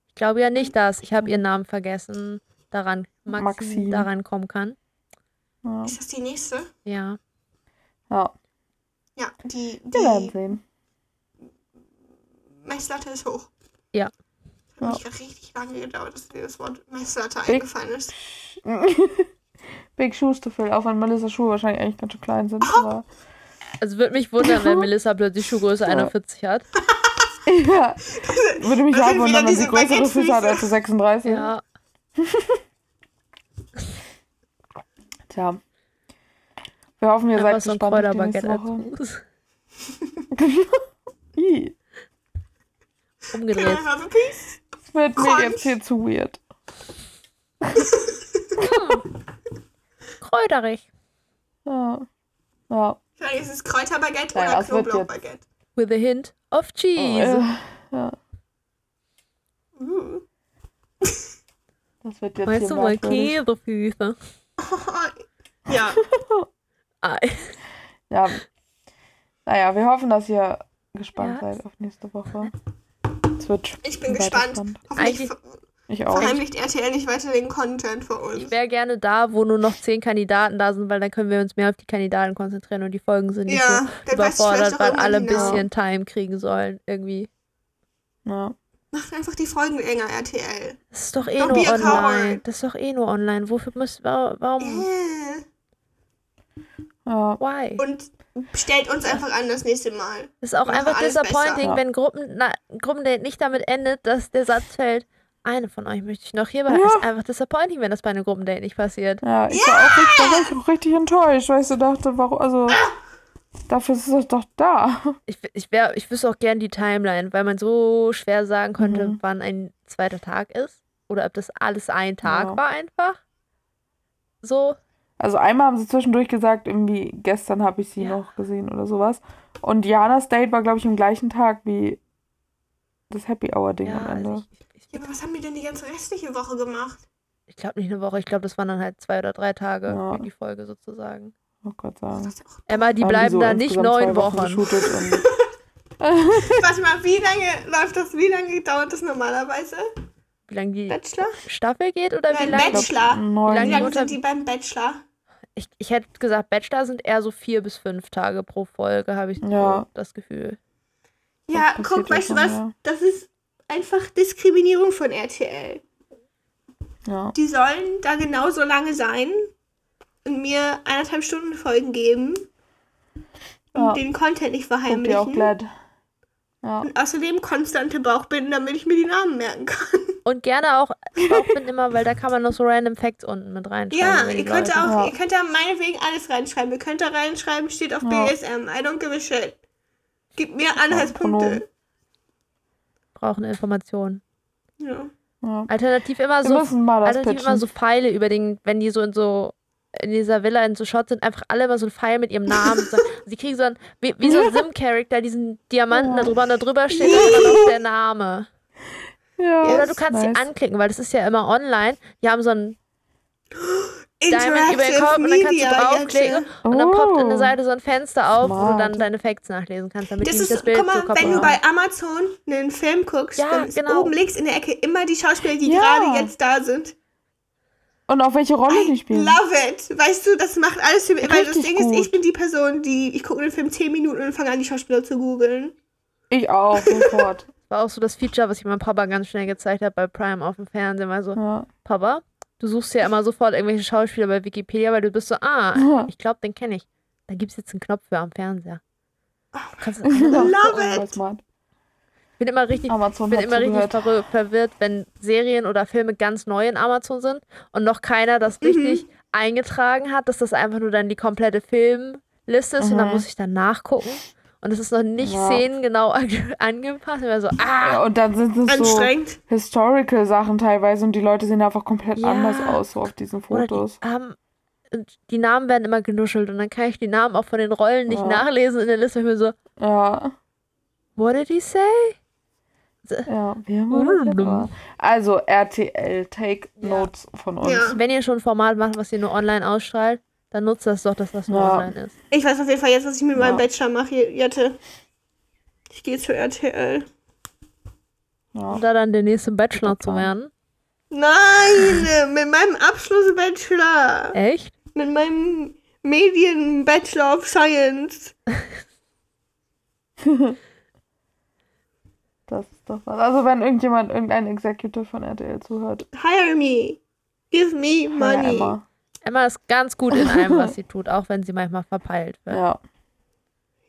Speaker 3: Ich glaube ja nicht, dass, ich habe ihren Namen vergessen, daran Maxim,
Speaker 4: Maxim.
Speaker 3: daran kommen kann.
Speaker 4: Ja.
Speaker 2: Ist das die nächste?
Speaker 3: Ja.
Speaker 4: ja.
Speaker 2: Ja, die,
Speaker 4: Wir werden
Speaker 2: die
Speaker 4: sehen.
Speaker 2: Messlatte ist hoch.
Speaker 3: Ja.
Speaker 2: Mich gerade richtig lange gedauert, dass dir das Wort Messlatte
Speaker 4: Big-
Speaker 2: eingefallen ist. *laughs*
Speaker 4: Big Shoes to fill, auch wenn Melissas Schuhe wahrscheinlich eigentlich ganz schön klein sind. Aber
Speaker 3: Also würde mich wundern, wenn *laughs* Melissa plötzlich Schuhgröße
Speaker 4: Ja.
Speaker 3: 41 hat.
Speaker 4: ja. Würde mich auch wundern, wenn sie
Speaker 2: diese
Speaker 4: größere Füße hat als sie 36.
Speaker 3: Ja. *laughs*
Speaker 4: Tja. Wir hoffen, ihr
Speaker 3: Einfach
Speaker 4: seid
Speaker 3: so
Speaker 4: gespannt auf die nächste Woche.
Speaker 2: I
Speaker 3: Umgedreht.
Speaker 4: Wird mir jetzt hier zu weird. *laughs*
Speaker 3: Kräuterig.
Speaker 4: Ja. Ja.
Speaker 2: Vielleicht ist es Kräuterbaguette
Speaker 4: Naja,
Speaker 2: oder Knoblauchbaguette.
Speaker 3: With a hint of cheese.
Speaker 4: Äh, ja.
Speaker 2: Uh.
Speaker 4: Das wird jetzt
Speaker 3: Weißt
Speaker 4: hier
Speaker 3: du mal. Käsefüße. *laughs*
Speaker 2: ja, *laughs*
Speaker 3: Ei.
Speaker 4: Ja. Naja, wir hoffen, dass ihr gespannt
Speaker 3: Ja.
Speaker 4: seid auf nächste Woche. Es wird
Speaker 2: ich bin gespannt.
Speaker 4: spannend.
Speaker 2: Hoffentlich
Speaker 4: Ich auch.
Speaker 2: verheimlicht RTL nicht weiter den Content für uns.
Speaker 3: Ich wäre gerne da, wo nur noch zehn Kandidaten da sind, weil dann können wir uns mehr auf die Kandidaten konzentrieren und die Folgen sind nicht
Speaker 2: Ja,
Speaker 3: so überfordert, weil alle ein
Speaker 2: genau.
Speaker 3: bisschen Time kriegen sollen. Irgendwie.
Speaker 4: Ja.
Speaker 2: Macht einfach die Folgen länger, RTL.
Speaker 3: Das ist doch eh
Speaker 2: Don't
Speaker 3: nur online. Das ist doch eh nur online. Wofür muss. wa- Warum?
Speaker 2: Äh.
Speaker 4: Ja.
Speaker 3: Why?
Speaker 2: Und stellt uns einfach an das nächste Mal.
Speaker 3: Ist auch einfach disappointing,
Speaker 4: besser.
Speaker 3: wenn Gruppen, na, Gruppendate nicht damit endet, dass der Satz fällt, eine von euch möchte ich noch hier
Speaker 4: Ja.
Speaker 3: behalten. Ist einfach disappointing, wenn das bei einem Gruppendate nicht passiert.
Speaker 4: Ja, ich war auch richtig, da war ich auch richtig enttäuscht, weil ich so dachte, warum, also, dafür ist es doch da.
Speaker 3: Ich, ich, wär, ich wüsste auch gern die Timeline, weil man so schwer sagen könnte,
Speaker 4: Mhm.
Speaker 3: wann ein zweiter Tag ist. Oder ob das alles ein Tag
Speaker 4: Ja.
Speaker 3: war einfach. So.
Speaker 4: Also einmal haben sie zwischendurch gesagt, irgendwie gestern habe ich sie
Speaker 3: Ja.
Speaker 4: noch gesehen oder sowas. Und Janas Date war, glaube ich, am gleichen Tag wie das Happy Hour Ding
Speaker 3: Ja,
Speaker 4: am Ende.
Speaker 3: also ich, ich,
Speaker 2: Ja, aber was haben wir denn die ganze restliche Woche gemacht?
Speaker 3: ich glaube nicht eine Woche, ich glaube, das waren dann halt zwei oder drei Tage
Speaker 4: Ja.
Speaker 3: für die Folge sozusagen.
Speaker 4: oh Gott sagen.
Speaker 2: ja
Speaker 3: Emma, die bleiben
Speaker 4: so
Speaker 3: da nicht neun Wochen.
Speaker 4: und *laughs*
Speaker 2: Warte mal, wie lange läuft das? Wie lange dauert das normalerweise?
Speaker 3: Wie lange die
Speaker 2: Bachelor?
Speaker 3: Staffel geht oder wie
Speaker 2: Nein,
Speaker 3: lange?
Speaker 2: Bachelor. Wie
Speaker 4: neun.
Speaker 3: lange
Speaker 2: sind die beim Bachelor?
Speaker 3: Ich, ich hätte gesagt, Bachelor sind eher so vier bis fünf Tage pro Folge, habe ich so
Speaker 4: Ja.
Speaker 3: das Gefühl.
Speaker 2: Ja,
Speaker 4: passiert
Speaker 2: guck, weißt du was?
Speaker 4: ja.
Speaker 2: Das ist einfach Diskriminierung von RTL.
Speaker 4: Ja.
Speaker 2: Die sollen da genauso lange sein und mir eineinhalb Stunden Folgen geben und
Speaker 4: Ja.
Speaker 2: den Content nicht
Speaker 4: dir auch
Speaker 2: verheimlichen.
Speaker 4: Glad. Ja.
Speaker 2: Und außerdem konstante Bauchbinden, damit ich mir die Namen merken kann.
Speaker 3: Und gerne auch Bauchbinden immer, weil da kann man noch so random Facts unten mit reinschreiben.
Speaker 2: Ja, ihr könnt,
Speaker 3: Leute.
Speaker 2: auch,
Speaker 4: Ja.
Speaker 2: ihr könnt da meinetwegen alles reinschreiben. Ihr könnt da reinschreiben, steht auf
Speaker 4: Ja.
Speaker 2: BSM. I don't give a shit. Gib mir. Anhaltspunkte.
Speaker 3: Brauchen Informationen.
Speaker 2: Ja.
Speaker 4: ja.
Speaker 3: Alternativ immer so, alternativ immer so Pfeile über den, wenn die so in so in dieser Villa in so Shots sind, einfach alle immer so ein Pfeil mit ihrem Namen. So, *laughs* sie kriegen so ein, wie, wie so ein *laughs* Sim-Charakter, diesen Diamanten da drüber und da drüber steht *laughs* immer noch der Name.
Speaker 4: Ja,
Speaker 3: Oder du kannst
Speaker 4: nice.
Speaker 3: sie anklicken, weil das ist ja immer online. Die haben so ein Diamond über den
Speaker 2: Interactive
Speaker 3: Kopf und dann kannst du draufklicken
Speaker 2: jetzt.
Speaker 3: und dann poppt in der
Speaker 4: Oh.
Speaker 3: Seite so ein Fenster auf, wo du
Speaker 4: Smart.
Speaker 3: dann deine Facts nachlesen kannst, damit
Speaker 2: Das
Speaker 3: die
Speaker 2: ist,
Speaker 3: das Bild
Speaker 2: guck mal, wenn du bei Amazon einen Film guckst,
Speaker 3: Ja,
Speaker 2: dann ist
Speaker 3: genau.
Speaker 2: oben links in der Ecke immer die Schauspieler, die
Speaker 4: Ja.
Speaker 2: gerade jetzt da sind.
Speaker 4: Und auf welche Rolle die
Speaker 2: I
Speaker 4: spielen.
Speaker 2: love it. Weißt du, das macht alles für mich. Weil das Ding
Speaker 4: gut.
Speaker 2: ist, ich bin die Person, die, ich gucke den Film 10 Minuten und fange an, die Schauspieler zu googeln.
Speaker 4: Ich auch, sofort. *laughs*
Speaker 3: war auch so das Feature, was ich meinem Papa ganz schnell gezeigt habe bei Prime auf dem Fernsehen. Mal so,
Speaker 4: Ja.
Speaker 3: Papa, du suchst ja immer sofort irgendwelche Schauspieler bei Wikipedia, weil du bist so, ah,
Speaker 4: Ja.
Speaker 3: ich glaube, den kenne ich. Da gibt es jetzt einen Knopf für am Fernseher. Du kannst *laughs*
Speaker 4: Ja,
Speaker 2: Love it.
Speaker 3: Ich bin immer richtig,
Speaker 4: Amazon
Speaker 3: bin immer richtig verwir verwirrt, wenn Serien oder Filme ganz neu in Amazon sind und noch keiner das
Speaker 4: Mhm.
Speaker 3: richtig eingetragen hat, dass das einfach nur dann die komplette Filmliste ist und dann
Speaker 4: Mhm.
Speaker 3: muss ich dann nachgucken. Und es ist noch nicht
Speaker 4: Ja.
Speaker 3: szenengenau ange *laughs* angepasst. Und so, ah,
Speaker 4: Ja, und dann sind es so
Speaker 2: Anstrengend.
Speaker 4: historical Sachen teilweise und die Leute sehen einfach komplett
Speaker 3: Ja.
Speaker 4: anders aus so auf diesen Fotos.
Speaker 3: die haben und die Namen werden immer genuschelt und dann kann ich die Namen auch von den Rollen nicht nachlesen in der Liste. Ich bin so,
Speaker 4: Ja,
Speaker 3: what did he say?
Speaker 4: ja. Jetzt mal? Also RTL, take notes von uns.
Speaker 3: Wenn ihr schon ein Format macht, was ihr nur online ausstrahlt, dann nutzt das doch, dass das nur
Speaker 4: Ja.
Speaker 3: online ist.
Speaker 2: Ich weiß auf jeden Fall jetzt, was ich mit meinem
Speaker 4: Ja.
Speaker 2: Bachelor mache, Jette. Ich gehe zu RTL.
Speaker 4: Ja.
Speaker 3: Um da dann der nächste Bachelor zu werden.
Speaker 2: Nein, mit meinem Abschluss-Bachelor.
Speaker 3: Echt?
Speaker 2: Mit meinem Medien-Bachelor of Science. *laughs*
Speaker 4: Das ist doch was. Also wenn irgendjemand, irgendein Executive von RTL zuhört,
Speaker 2: Hire me. Give me money.
Speaker 4: Emma.
Speaker 3: Emma ist ganz gut in allem, was sie *laughs* tut, auch wenn sie manchmal verpeilt wird.
Speaker 4: Ja.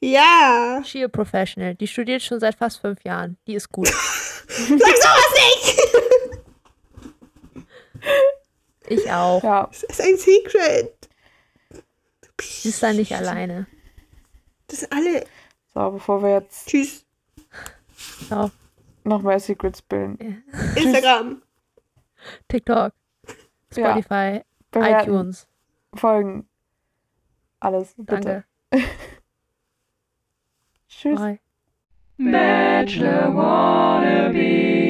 Speaker 2: Ja.
Speaker 3: She a professional. Die studiert schon seit fast fünf Jahren. Die ist gut. *laughs*
Speaker 2: Sag sowas nicht! *laughs*
Speaker 3: Ich auch.
Speaker 4: Ja.
Speaker 2: Das ist ein Secret.
Speaker 3: Sie ist da nicht alleine.
Speaker 2: Das sind alle.
Speaker 4: So, bevor wir jetzt
Speaker 2: Tschüss.
Speaker 3: So,
Speaker 4: noch mehr Secrets bilden.
Speaker 2: Instagram.
Speaker 3: TikTok,
Speaker 4: Ja. Bewerten,
Speaker 3: iTunes.
Speaker 4: folgen. Alles, bitte.
Speaker 3: Danke. *laughs*
Speaker 4: Tschüss.
Speaker 3: Bye.
Speaker 1: Bachelor wannabe.